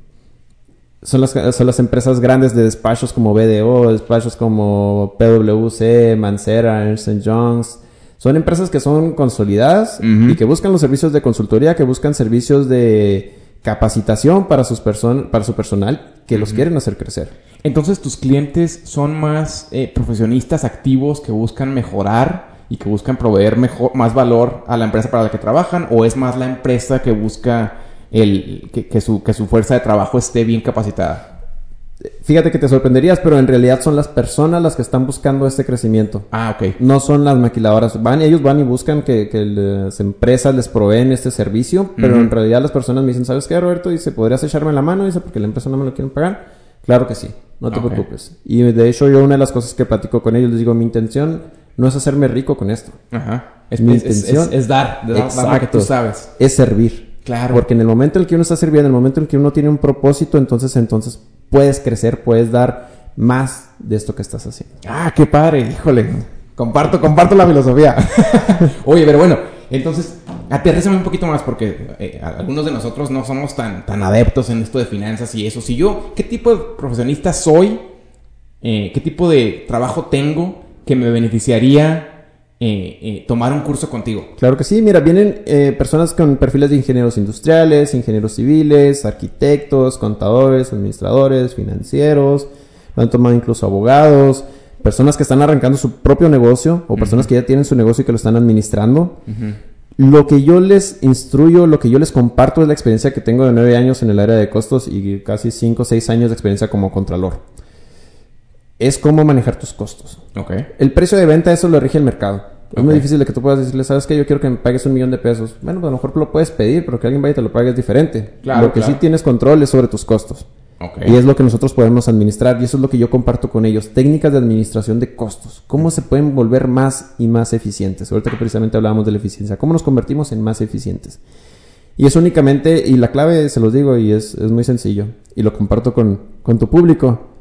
son las, son las empresas grandes de despachos como BDO, despachos como PwC, Mancera, Ernst Youngs. Son empresas que son consolidadas y que buscan los servicios de consultoría, que buscan servicios de capacitación para, sus person para su personal, que los quieren hacer crecer. Entonces, tus clientes son más eh, profesionistas activos que buscan mejorar y que buscan proveer mejor, más valor a la empresa para la que trabajan, o es más la empresa que busca el, que, que su, que su fuerza de trabajo esté bien capacitada. Fíjate que te sorprenderías, pero en realidad son las personas las que están buscando este crecimiento. Ah, ok. No son las maquiladoras. Van, ellos van y buscan que, que las empresas les proveen este servicio, pero en realidad las personas me dicen, ¿sabes qué, Roberto? Dice, ¿podrías echarme la mano? Dice, porque la empresa no me lo quieren pagar. Claro que sí, no te Ok. preocupes. Y de hecho yo una de las cosas que platico con ellos, les digo, mi intención no es hacerme rico con esto, Ajá. Es, Mi es- intención- es- es dar, de dar, dar lo que tú sabes. es servir. Claro. Porque en el momento en el que uno está sirviendo, en el momento en el que uno tiene un propósito, entonces, entonces puedes crecer, puedes dar más de esto que estás haciendo. Ah, qué padre, híjole. Comparto, comparto la filosofía. Oye, pero bueno, entonces, aterrízame un poquito más porque eh, algunos de nosotros no somos tan, tan adeptos en esto de finanzas y eso. Si yo, ¿qué tipo de profesionista soy? Eh, ¿Qué tipo de trabajo tengo que me beneficiaría eh, eh, tomar un curso contigo? Claro que sí, mira, vienen eh, personas con perfiles de ingenieros industriales, ingenieros civiles, arquitectos, contadores, administradores, financieros, lo han tomado incluso abogados, personas que están arrancando su propio negocio o personas que ya tienen su negocio y que lo están administrando. Lo que yo les instruyo, lo que yo les comparto es la experiencia que tengo de nueve años en el área de costos y casi cinco o seis años de experiencia como contralor. Es cómo manejar tus costos. El precio de venta, eso lo rige el mercado. Es muy difícil de que tú puedas decirle, ¿sabes qué? Yo quiero que me pagues un millón de pesos. Bueno, pues a lo mejor lo puedes pedir, pero que alguien vaya y te lo pague es diferente. Claro, lo que claro. sí tienes control es sobre tus costos. Y es lo que nosotros podemos administrar y eso es lo que yo comparto con ellos. Técnicas de administración de costos. ¿Cómo se pueden volver más y más eficientes? Ahorita que precisamente hablábamos de la eficiencia. ¿Cómo nos convertimos en más eficientes? Y es únicamente, y la clave, se los digo, y es, es muy sencillo, y lo comparto con, con tu público.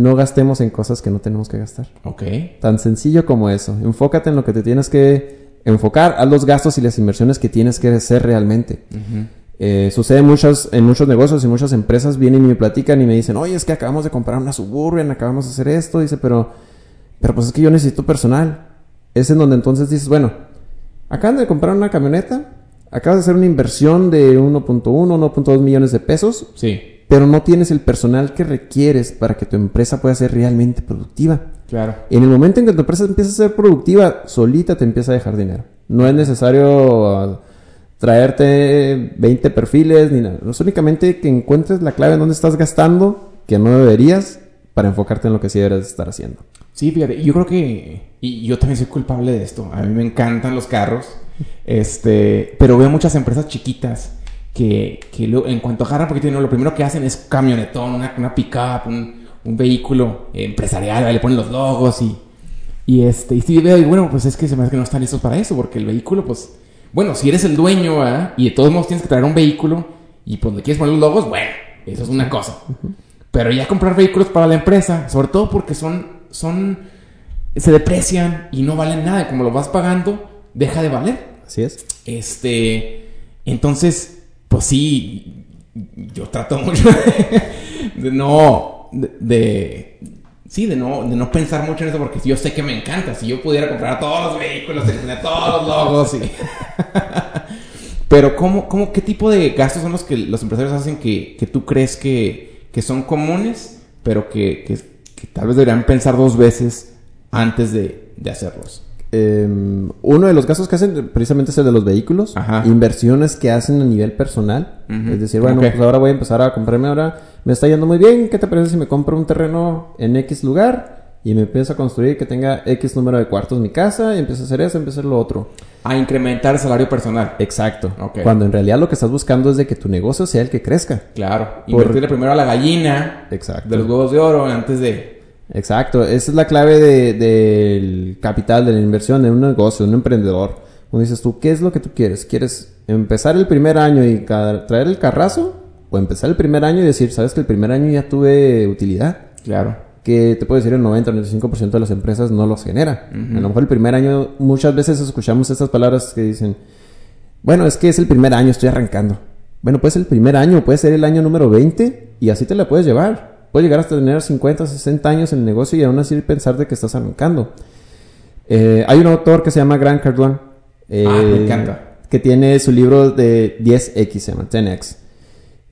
No gastemos en cosas que no tenemos que gastar. Ok. Tan sencillo como eso. Enfócate en lo que te tienes que enfocar. Haz los gastos y las inversiones que tienes que hacer realmente. Eh, sucede muchas, en muchos negocios y muchas empresas vienen y me platican y me dicen, oye, es que acabamos de comprar una Suburban, acabamos de hacer esto. Dice, pero, pero pues es que yo necesito personal. Es en donde entonces dices, bueno, acaban de comprar una camioneta, acabas de hacer una inversión de 1.1, 1.2 millones de pesos, Sí. Pero no tienes el personal que requieres para que tu empresa pueda ser realmente productiva. Claro. En el momento en que tu empresa empieza a ser productiva, solita te empieza a dejar dinero. No es necesario uh, traerte 20 perfiles ni nada. Es únicamente que encuentres la clave en donde estás gastando, que no deberías, para enfocarte en lo que sí deberías estar haciendo. Sí, fíjate, yo creo que, y yo también soy culpable de esto, a mí me encantan los carros, este, pero veo muchas empresas chiquitas que, que lo- en cuanto agarran poquito lo primero que hacen es camionetón, una, una pick-up, un, un vehículo empresarial, ahí le ponen los logos y, y este, y veo, y bueno, pues es que se me hace que no están listos para eso, porque el vehículo, pues, bueno, si eres el dueño, ¿verdad? y de todos modos tienes que traer un vehículo, y pues le quieres poner los logos, bueno, eso es una cosa. Pero ya comprar vehículos para la empresa, sobre todo porque son, son, se deprecian y no valen nada. Como lo vas pagando, deja de valer. Así es. Este, entonces, pues sí, yo trato mucho de, no, de, sí, de no, de no pensar mucho en eso porque yo sé que me encanta. Si yo pudiera comprar todos los vehículos, tener todos los logos y... Pero ¿cómo, cómo, qué tipo de gastos son los que los empresarios hacen que, que tú crees que, que son comunes, pero que- que tal vez deberían pensar dos veces antes de, de hacerlos? Eh, uno de los gastos que hacen precisamente es el de los vehículos. Ajá. Inversiones que hacen a nivel personal. Es decir, bueno, pues ahora voy a empezar a comprarme ahora. Me está yendo muy bien. ¿Qué te parece si me compro un terreno en X lugar? Y me empiezo a construir que tenga X número de cuartos en mi casa. Y empiezo a hacer eso, empiezo a hacer lo otro. A incrementar el salario personal. Exacto. Ok. Cuando en realidad lo que estás buscando es de que tu negocio sea el que crezca. Claro. Por- Invertirle primero a la gallina Exacto. de los huevos de oro antes de... Exacto, esa es la clave de- del capital, de la inversión en un negocio, en un emprendedor. Cuando dices tú, ¿qué es lo que tú quieres? ¿Quieres empezar el primer año y traer el carrazo? ¿O empezar el primer año y decir, sabes que el primer año ya tuve utilidad? Claro. que te puedo decir el 90 o 95% de las empresas no los genera. A lo mejor el primer año, muchas veces escuchamos estas palabras que dicen, bueno, es que es el primer año, estoy arrancando. Bueno, puede ser el primer año, puede ser el año número 20 y así te la puedes llevar. Puedes llegar hasta tener 50, 60 años en el negocio y aún así pensar de que estás arrancando. Eh, hay un autor que se llama Grant Cardone. eh, Ah, me encanta. Que tiene su libro de 10X, se llama 10X.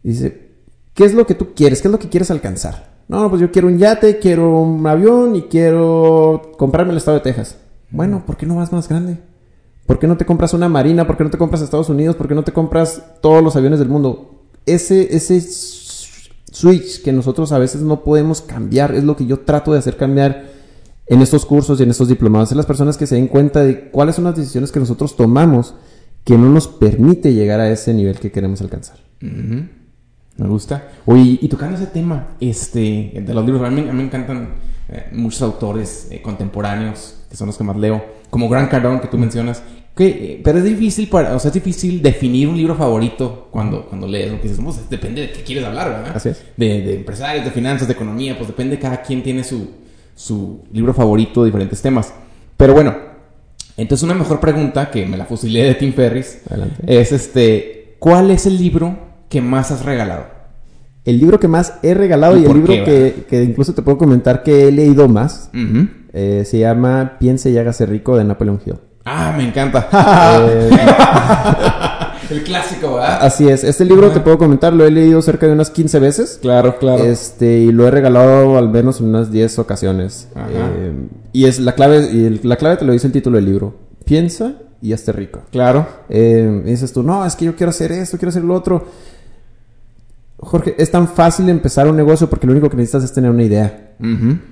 Y dice, ¿qué es lo que tú quieres? ¿Qué es lo que quieres alcanzar? No, pues yo quiero un yate, quiero un avión y quiero comprarme el estado de Texas. Bueno, ¿por qué no vas más grande? ¿Por qué no te compras una marina? ¿Por qué no te compras Estados Unidos? ¿Por qué no te compras todos los aviones del mundo? Ese, ese switch que nosotros a veces no podemos cambiar es lo que yo trato de hacer cambiar en estos cursos y en estos diplomados. Es las personas que se den cuenta de cuáles son las decisiones que nosotros tomamos que no nos permite llegar a ese nivel que queremos alcanzar. Me gusta. Oye, y tocando ese tema, este, de los libros, a mí, a mí me encantan eh, muchos autores eh, contemporáneos, que son los que más leo, como Grant Cardone, que tú mencionas, que, eh, pero es difícil para, o sea, es difícil definir un libro favorito cuando, cuando lees, porque dices, pues, depende de qué quieres hablar, ¿verdad? Así es. De, de empresarios, de finanzas, de economía, pues depende, cada quien tiene su, su libro favorito, diferentes temas. Pero bueno, entonces una mejor pregunta, que me la fusilé de Tim Ferris, Adelante. es este, ¿cuál es el libro que más has regalado? El libro que más he regalado ¿Y y, el libro qué, que, que incluso te puedo comentar que he leído más eh, se llama Piense y hágase rico de Napoleon Hill. Ah, me encanta. Eh, el clásico, ¿verdad? así es, este libro te puedo comentar, lo he leído cerca de unas 15 veces. Claro, claro. Este, y lo he regalado al menos en unas 10 ocasiones. Ajá. Eh, y es la clave, y el- la clave te lo dice el título del libro. Piensa y hazte rico. Claro. Y dices tú, no, es que yo quiero hacer esto, quiero hacer lo otro. Jorge, es tan fácil empezar un negocio porque lo único que necesitas es tener una idea.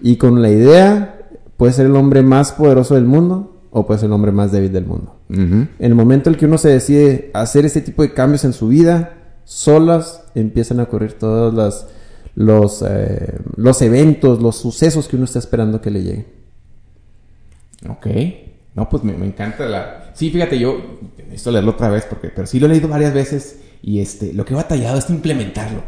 Y con la idea, puedes ser el hombre más poderoso del mundo o puedes ser el hombre más débil del mundo. En el momento en el que uno se decide hacer este tipo de cambios en su vida, solas empiezan a ocurrir todos las- los, eh, los eventos, los sucesos que uno está esperando que le lleguen. Ok. No, pues me, me encanta la... Sí, fíjate, yo necesito leerlo otra vez, porque, pero sí lo he leído varias veces y este, lo que he batallado es implementarlo.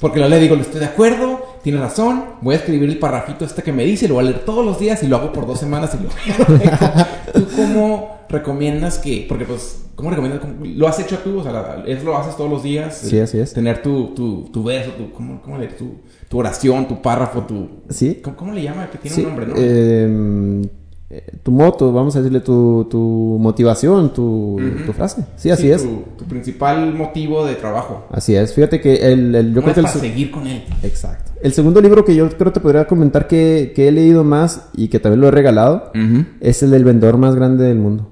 Porque lo le digo, estoy de acuerdo, tiene razón, voy a escribir el parrafito este que me dice, lo voy a leer todos los días y lo hago por dos semanas y lo ¿Tú cómo recomiendas que, porque pues, ¿cómo recomiendas? cómo- ¿Lo has hecho tú? O sea, ¿es lo haces todos los días? Sí, así es. Tener tu, tu, tu verso, tu, ¿cómo, cómo le tu, tu oración, tu párrafo, tu... ¿Sí? ¿Cómo, cómo le llama? Que tiene Sí, un nombre, ¿no? eh, eh, tu moto, vamos a decirle tu, tu motivación, tu, tu frase. Sí, así Sí, es. Tu, tu principal motivo de trabajo. Así es. Fíjate que el, el- yo ¿Cómo creo que es el, para se- seguir con él? exacto. El segundo libro que yo creo te podría comentar que, que he leído más y que también lo he regalado es el del vendedor más grande del mundo,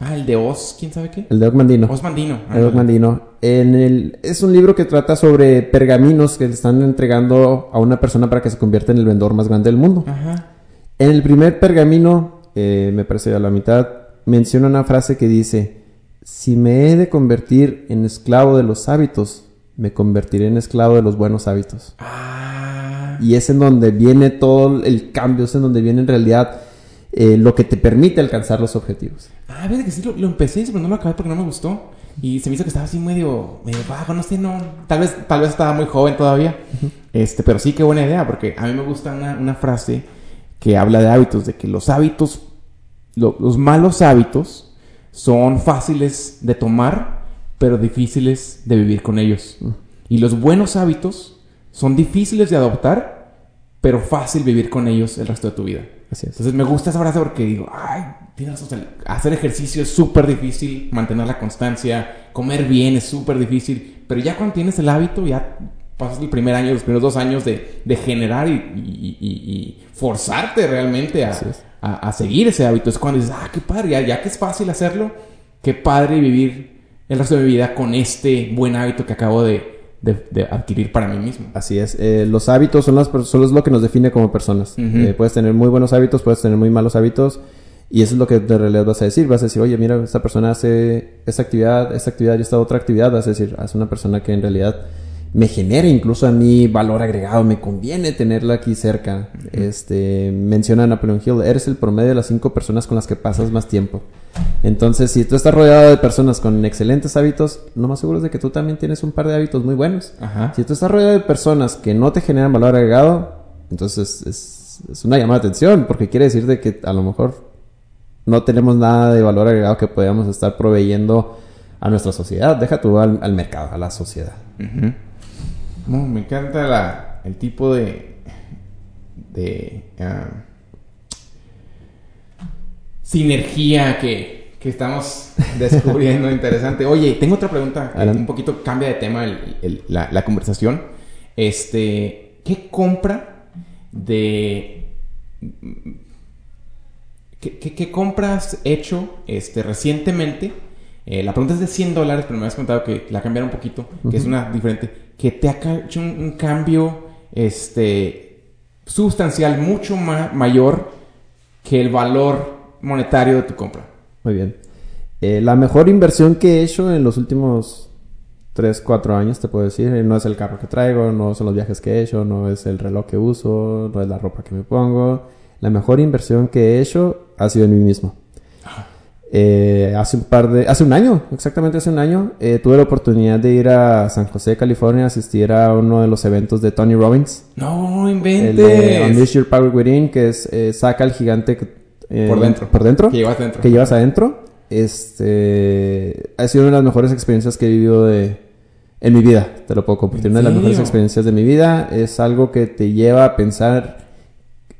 Ah, el de Oz, ¿quién sabe qué? el de Ogmandino. Oz Mandino. El Ogmandino. En el, es un libro que trata sobre pergaminos que le están entregando a una persona para que se convierta en el vendedor más grande del mundo. Ajá. En el primer pergamino, eh, me parece a la mitad, menciona una frase que dice, si me he de convertir en esclavo de los hábitos, me convertiré en esclavo de los buenos hábitos. Ah. Y es en donde viene todo el cambio, es en donde viene en realidad eh, lo que te permite alcanzar los objetivos. Ah, ves que sí lo, lo empecé, pero no lo acabé porque no me gustó. Y se me hizo que estaba así medio, medio vago, no sé, no. Tal vez, tal vez estaba muy joven todavía. Este, pero sí, qué buena idea, porque a mí me gusta una, una frase que habla de hábitos, de que los hábitos, lo- los malos hábitos son fáciles de tomar, pero difíciles de vivir con ellos. Y los buenos hábitos son difíciles de adoptar, pero fácil vivir con ellos el resto de tu vida. Así es. Entonces me gusta esa frase porque digo, ay, tienes razón, o sea, hacer ejercicio es súper difícil, mantener la constancia, comer bien es súper difícil, pero ya cuando tienes el hábito, ya pasas el primer año, los primeros dos años de, de generar y, y- y- y forzarte realmente a, a- a seguir ese hábito. Es cuando dices, ah, qué padre, ya, ya que es fácil hacerlo, qué padre vivir el resto de mi vida con este buen hábito que acabo de, de- de adquirir para mí mismo. Así es. Eh, los hábitos son, las, son es lo que nos define como personas. Eh, puedes tener muy buenos hábitos, puedes tener muy malos hábitos. Y eso es lo que en realidad vas a decir. Vas a decir, oye, mira, esta persona hace esta actividad, esta actividad y esta otra actividad. Vas a decir, "Ah, es una persona que en realidad me genera incluso a mí valor agregado. Me conviene tenerla aquí cerca. Este, menciona Napoleon Hill, eres el promedio de las cinco personas con las que pasas más tiempo. Entonces, si tú estás rodeado de personas con excelentes hábitos, lo más seguro es de que tú también tienes un par de hábitos muy buenos. Ajá. Si tú estás rodeado de personas que no te generan valor agregado, Entonces es, es una llamada de atención porque quiere decir de que a lo mejor no tenemos nada de valor agregado que podamos estar proveyendo a nuestra sociedad. Deja tú al, al mercado, a la sociedad. Ujú. No, me encanta la, el tipo de, de sinergia que, que estamos descubriendo. Interesante. Oye, tengo otra pregunta. que Adelante. Un poquito cambia de tema el- el- la, la conversación. Este, ¿qué compra de ¿Qué, qué, qué compra has hecho este, recientemente? Eh, la pregunta es de 100 dólares, pero me has contado que la cambiaron un poquito, que es una diferente. Que te ha hecho un, un cambio este, sustancial, mucho ma- mayor que el valor monetario de tu compra. Muy bien. Eh, la mejor inversión que he hecho en los últimos 3, 4 años, te puedo decir, eh, no es el carro que traigo, no son los viajes que he hecho, no es el reloj que uso, no es la ropa que me pongo. La mejor inversión que he hecho ha sido en mí mismo. Eh, hace un par de, hace un año, exactamente hace un año, eh, tuve la oportunidad de ir a San José, California, a asistir a uno de los eventos de Tony Robbins, No, el de inventes. Unleash Your Power Within, que es eh, saca al gigante que, eh, Por dentro. por dentro Que llevas dentro. que llevas adentro. Este ha sido una de las mejores experiencias que he vivido de, en mi vida. Te lo puedo compartir. ¿En Una de las mejores experiencias de mi vida. Es algo que te lleva a pensar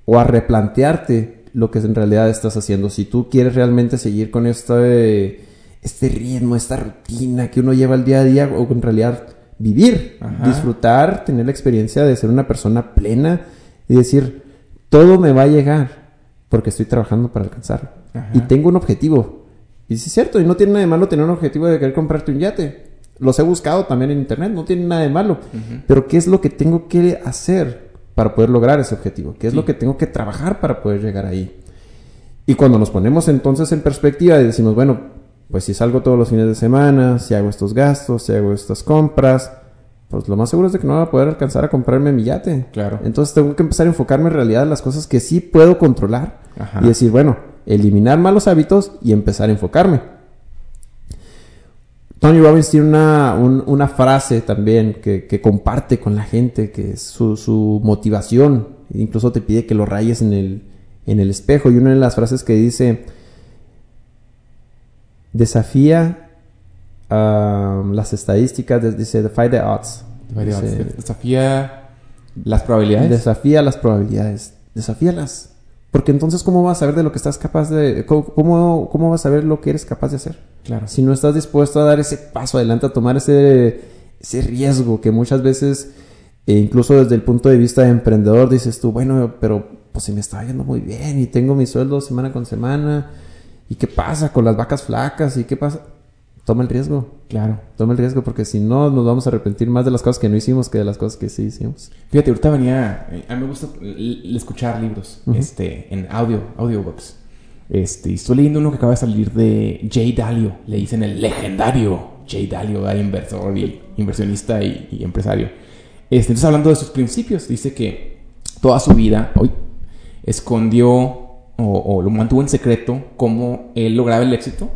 o a replantearte lo que en realidad estás haciendo. Si tú quieres realmente seguir con este, este ritmo, esta rutina que uno lleva al día a día, o en realidad vivir, Ajá. disfrutar, tener la experiencia de ser una persona plena y decir, todo me va a llegar porque estoy trabajando para alcanzarlo. Ajá. Y tengo un objetivo. Y sí es cierto, y no tiene nada de malo tener un objetivo de querer comprarte un yate. Los he buscado también en internet, no tiene nada de malo. Pero ¿qué es lo que tengo que hacer para poder lograr ese objetivo? ¿Qué es Sí. lo que tengo que trabajar para poder llegar ahí? Y cuando nos ponemos entonces en perspectiva y decimos, bueno, pues si salgo todos los fines de semana, si hago estos gastos, si hago estas compras, pues lo más seguro es de que no voy a poder alcanzar a comprarme mi yate. Claro. Entonces tengo que empezar a enfocarme en realidad en las cosas que sí puedo controlar Ajá. y decir, bueno, eliminar malos hábitos y empezar a enfocarme. Tony Robbins tiene una, un- una frase también que, que comparte con la gente, que es su, su motivación. Incluso te pide que lo rayes en el, en el espejo. Y una de las frases que dice, desafía ah, las estadísticas, dice, defy the odds. Dice, Desafía las probabilidades. Desafía las probabilidades. Desafíalas. Porque entonces, ¿cómo vas a saber de lo que estás capaz de... ¿Cómo, cómo, cómo vas a saber lo que eres capaz de hacer? Claro. Si no estás dispuesto a dar ese paso adelante, a tomar ese, ese riesgo que muchas veces, e incluso desde el punto de vista de emprendedor, dices tú, bueno, pero pues si me está yendo muy bien y tengo mi sueldo semana con semana, ¿y qué pasa con las vacas flacas? ¿Y qué pasa? Toma el riesgo. Claro. Toma el riesgo porque si no nos vamos a arrepentir más de las cosas que no hicimos que de las cosas que sí hicimos. Fíjate, ahorita venía. eh, A mí me gusta escuchar libros este, en audio, audiobooks. Este, estoy leyendo uno que acaba de salir de Jay Dalio. Le dicen el legendario Jay Dalio, ¿verdad? inversor y inversionista y, empresario. Este, entonces, hablando de sus principios, dice que toda su vida escondió o, o lo mantuvo en secreto cómo él lograba el éxito,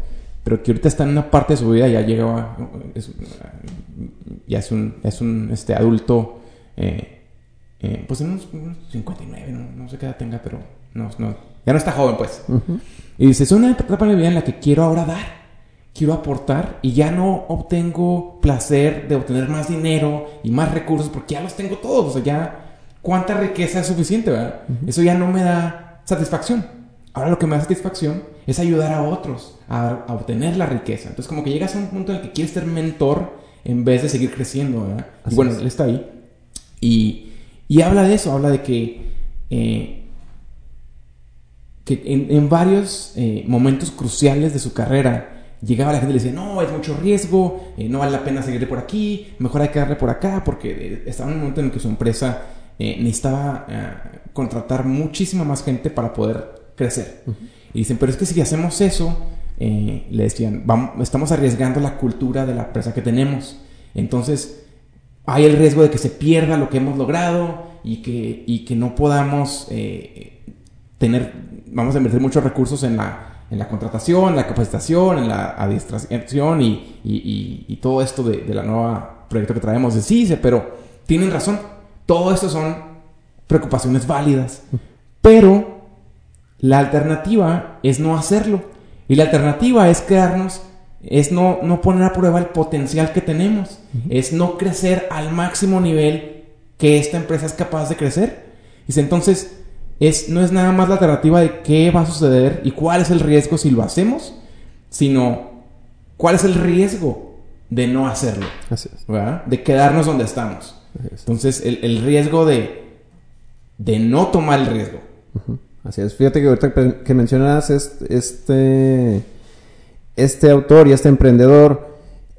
pero que ahorita está en una parte de su vida, ya llegaba, es, ya es un, es un este, adulto, eh, eh, pues en unos, unos 59, no, no sé qué edad tenga, pero no, no, ya no está joven, pues. Y dice, es una etapa de mi vida en la que quiero ahora dar, quiero aportar y ya no obtengo placer de obtener más dinero y más recursos porque ya los tengo todos, o sea, ya cuánta riqueza es suficiente, ¿verdad? Eso ya no me da satisfacción. Ahora lo que me da satisfacción es ayudar a otros a, a obtener la riqueza. Entonces como que llegas a un punto en el que quieres ser mentor en vez de seguir creciendo, ¿verdad? Así y bueno, es. él está ahí. Y, y habla de eso, habla de que, eh, que en, en varios eh, momentos cruciales de su carrera llegaba la gente y le decía, no, es mucho riesgo, eh, no vale la pena seguirle por aquí, mejor hay que darle por acá, porque eh, estaba en un momento en el que su empresa eh, necesitaba contratar muchísima más gente para poder crecer. Y dicen, pero es que si hacemos eso, eh, le decían, vamos, estamos arriesgando la cultura de la empresa que tenemos. Entonces, hay el riesgo de que se pierda lo que hemos logrado y que, y que no podamos eh, tener, vamos a invertir muchos recursos en la, en la contratación, en la capacitación, en la adiestración y, y, y- y todo esto de, de la nueva proyecto que traemos. Sí, dice, pero tienen razón. Todo esto son preocupaciones válidas. Pero la alternativa es no hacerlo. Y la alternativa es quedarnos, es no, no poner a prueba el potencial que tenemos. Es no crecer al máximo nivel que esta empresa es capaz de crecer. Dice, entonces, es, no es nada más la alternativa de qué va a suceder y cuál es el riesgo si lo hacemos, sino cuál es el riesgo de no hacerlo. Así es. ¿verdad? De quedarnos donde estamos. Entonces, el, el riesgo de, de no tomar el riesgo. Así es. Fíjate que ahorita que- que mencionas este, este, este autor y este emprendedor,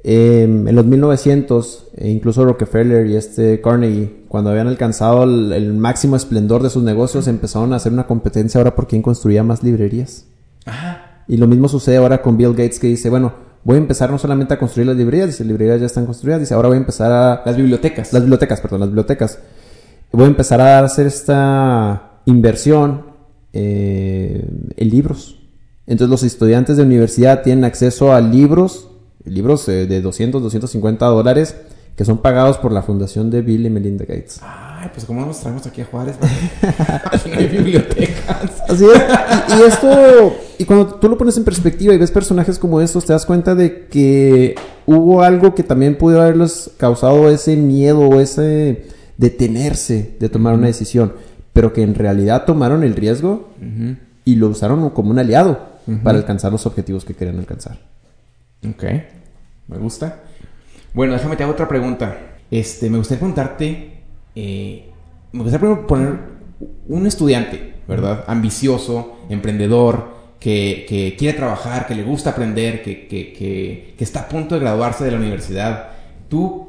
eh, en los 1900, e incluso Rockefeller y este Carnegie, cuando habían alcanzado el, el máximo esplendor de sus negocios, empezaron a hacer una competencia ahora por quién construía más librerías. Ajá. Y lo mismo sucede ahora con Bill Gates que dice, bueno, voy a empezar no solamente a construir las librerías, dice, librerías ya están construidas, dice, ahora voy a empezar a... Las bibliotecas. Las bibliotecas, perdón, las bibliotecas. Voy a empezar a hacer esta inversión eh, en libros. Entonces los estudiantes de universidad tienen acceso a libros, libros eh, de 200, 250 dólares, que son pagados por la fundación de Bill y Melinda Gates. Ay, pues ¿cómo nos traemos aquí a Juárez? Aquí no hay bibliotecas. Así es. Y, y esto, y cuando tú lo pones en perspectiva y ves personajes como estos, te das cuenta de que hubo algo que también pudo haberles causado ese miedo o ese detenerse de tomar una decisión, pero que en realidad tomaron el riesgo y lo usaron como un aliado para alcanzar los objetivos que querían alcanzar. Ok, me gusta. Bueno, déjame te hago otra pregunta. Este, me gustaría preguntarte, eh, me gustaría poner un estudiante, ¿verdad? Ambicioso, emprendedor, que, que quiere trabajar, que le gusta aprender, que, que, que está a punto de graduarse de la universidad. Tú,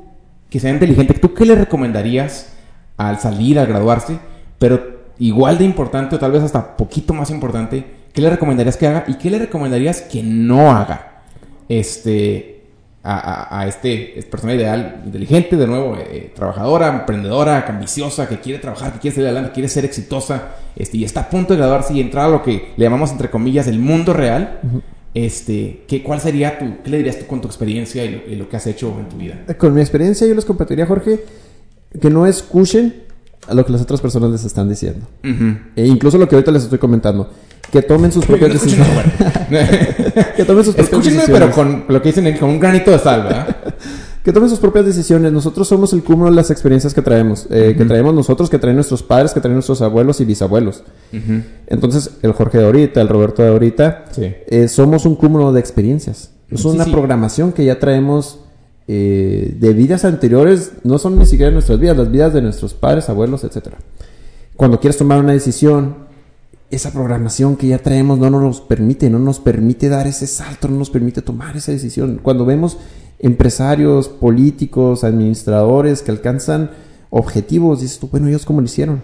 que sea inteligente, ¿tú qué le recomendarías al salir, al graduarse? Pero igual de importante o tal vez hasta poquito más importante, ¿qué le recomendarías que haga y qué le recomendarías que no haga? Este, a, a- a este, este persona ideal, inteligente, de nuevo, eh, trabajadora, emprendedora, ambiciosa, que quiere trabajar, que quiere salir adelante, que quiere ser exitosa, este, y está a punto de graduarse y entrar a lo que le llamamos, entre comillas, el mundo real. Este, ¿qué, ¿cuál sería tu, qué le dirías tú con tu experiencia y lo, y lo que has hecho en tu vida? Con mi experiencia, yo les compartiría, Jorge, que no escuchen a lo que las otras personas les están diciendo. E incluso lo que ahorita les estoy comentando. Que tomen sus propias No decisiones. que tomen sus propias Escúchenme, decisiones. pero con lo que dicen, con un granito de sal, ¿verdad? Que tomen sus propias decisiones. Nosotros somos el cúmulo de las experiencias que traemos. eh, Que traemos nosotros, que traen nuestros padres, que traen nuestros abuelos y bisabuelos. Entonces, el Jorge de ahorita, el Roberto de ahorita, Sí. eh, somos un cúmulo de experiencias. Es Sí, una sí. programación que ya traemos eh, de vidas anteriores. No son ni siquiera nuestras vidas, las vidas de nuestros padres, abuelos, etcétera. Cuando quieres tomar una decisión, esa programación que ya traemos no nos permite, no nos permite dar ese salto, no nos permite tomar esa decisión. Cuando vemos empresarios, políticos, administradores que alcanzan objetivos, dices tú, bueno, ellos cómo lo hicieron.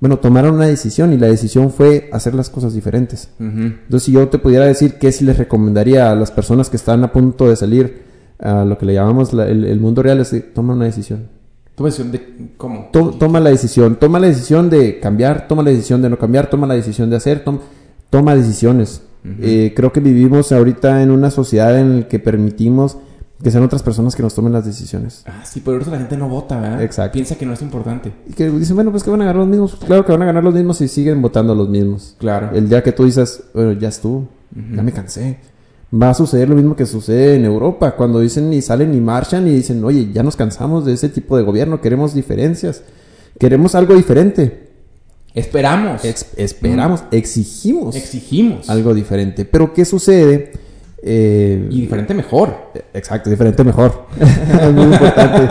Bueno, tomaron una decisión y la decisión fue hacer las cosas diferentes. Entonces, si yo te pudiera decir qué sí les recomendaría a las personas que están a punto de salir a lo que le llamamos la- el, el mundo real, es de, toma una decisión. Tu decisión de cómo. To- toma la decisión, toma la decisión de cambiar, toma la decisión de no cambiar, toma la decisión de hacer, tom- toma decisiones. Eh, creo que vivimos ahorita en una sociedad en la que permitimos que sean otras personas que nos tomen las decisiones. Ah, sí, pero ahorita la gente no vota, ¿verdad? Exacto. Piensa que no es importante. Y que dicen, bueno, pues que van a ganar los mismos. Claro que van a ganar los mismos si siguen votando los mismos. Claro. El día que tú dices, bueno, ya estuvo, ya me cansé. Va a suceder lo mismo que sucede en Europa, cuando dicen y salen y marchan y dicen, oye, ya nos cansamos de ese tipo de gobierno, queremos diferencias, queremos algo diferente. Esperamos. Ex- esperamos, exigimos Exigimos. algo diferente. Pero ¿qué sucede? Eh, Y diferente mejor. Exacto, diferente mejor. es muy importante.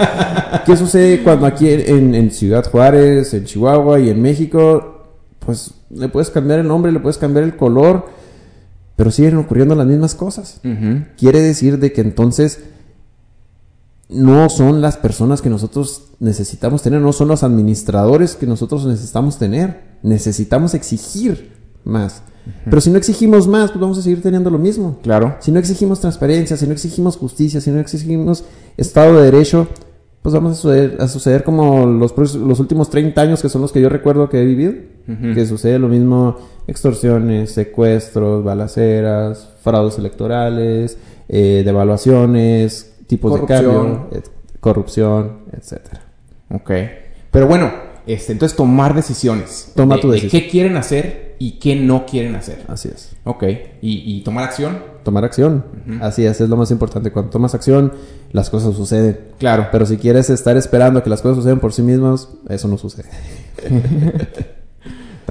¿Qué sucede cuando aquí en, en Ciudad Juárez, en Chihuahua y en México, pues le puedes cambiar el nombre, le puedes cambiar el color, pero siguen ocurriendo las mismas cosas? Quiere decir de que entonces no son las personas que nosotros necesitamos tener, no son los administradores que nosotros necesitamos tener. Necesitamos exigir más. Pero si no exigimos más, pues vamos a seguir teniendo lo mismo. Claro. Si no exigimos transparencia, si no exigimos justicia, si no exigimos Estado de Derecho, pues vamos a suceder, a suceder como los, últimos 30 años que son los que yo recuerdo que he vivido. Que sucede lo mismo, extorsiones, secuestros, balaceras, fraudes electorales, eh, devaluaciones, tipos Corrupción. de cambio, et- corrupción, etcétera. Ok. Pero bueno, Este, entonces, tomar decisiones. Toma de- tu de decisión. qué quieren hacer y qué no quieren hacer. Así es. Ok. Y, y tomar acción. Tomar acción. Así es, es lo más importante. Cuando tomas acción, las cosas suceden. Claro. Pero si quieres estar esperando a que las cosas sucedan por sí mismas, eso no sucede.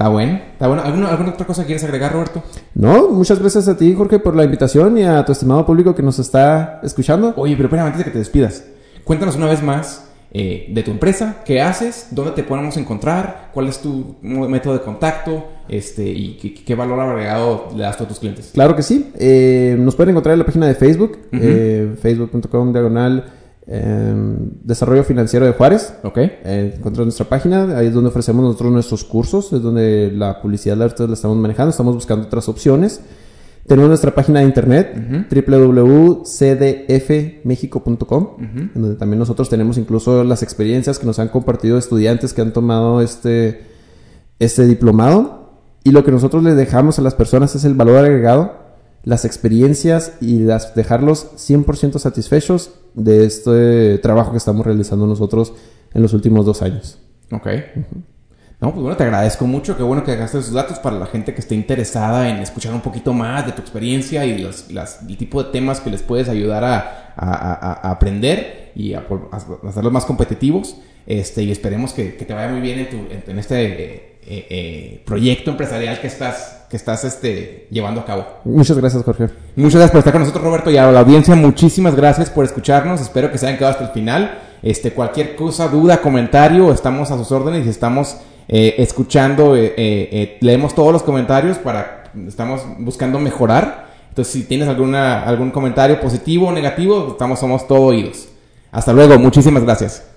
Está bueno. Está bueno. ¿Alguna, ¿Alguna otra cosa quieres agregar, Roberto? No, muchas gracias a ti, Jorge, por la invitación y a tu estimado público que nos está escuchando. Oye, pero espérame, antes de que te despidas, cuéntanos una vez más eh, de tu empresa, qué haces, dónde te podemos encontrar, cuál es tu método de contacto este, y qué, qué valor agregado le das tú a tus clientes. Claro que sí. Eh, nos pueden encontrar en la página de Facebook, eh, facebook.com diagonal eh, Desarrollo Financiero de Juárez. Ok. Eh, encontrar nuestra página, ahí es donde ofrecemos nosotros nuestros cursos, es donde la publicidad la, la estamos manejando, estamos buscando otras opciones. Tenemos nuestra página de internet, www.cdfmexico.com, en donde también nosotros tenemos incluso las experiencias que nos han compartido estudiantes que han tomado este, este diplomado. Y lo que nosotros les dejamos a las personas es el valor agregado, las experiencias y las, dejarlos 100% satisfechos de este trabajo que estamos realizando nosotros en los últimos dos años. Ok. No, pues bueno, te agradezco mucho. Qué bueno que dejaste esos datos para la gente que esté interesada en escuchar un poquito más de tu experiencia y los, las- el tipo de temas que les puedes ayudar a, aprender y a, hacerlos más competitivos. Este, y esperemos que, te vaya muy bien en este eh, eh, eh, proyecto empresarial que estás, que estás este, llevando a cabo. Muchas gracias, Jorge. Muchas gracias por estar con nosotros, Roberto, y a la audiencia, muchísimas gracias por escucharnos. Espero que se hayan quedado hasta el final. Este, cualquier cosa, duda, comentario, estamos a sus órdenes y estamos eh, escuchando, eh, eh, eh, leemos todos los comentarios para, estamos buscando mejorar. Entonces, si tienes alguna, algún comentario positivo o negativo, estamos, somos todo oídos. Hasta luego, muchísimas gracias.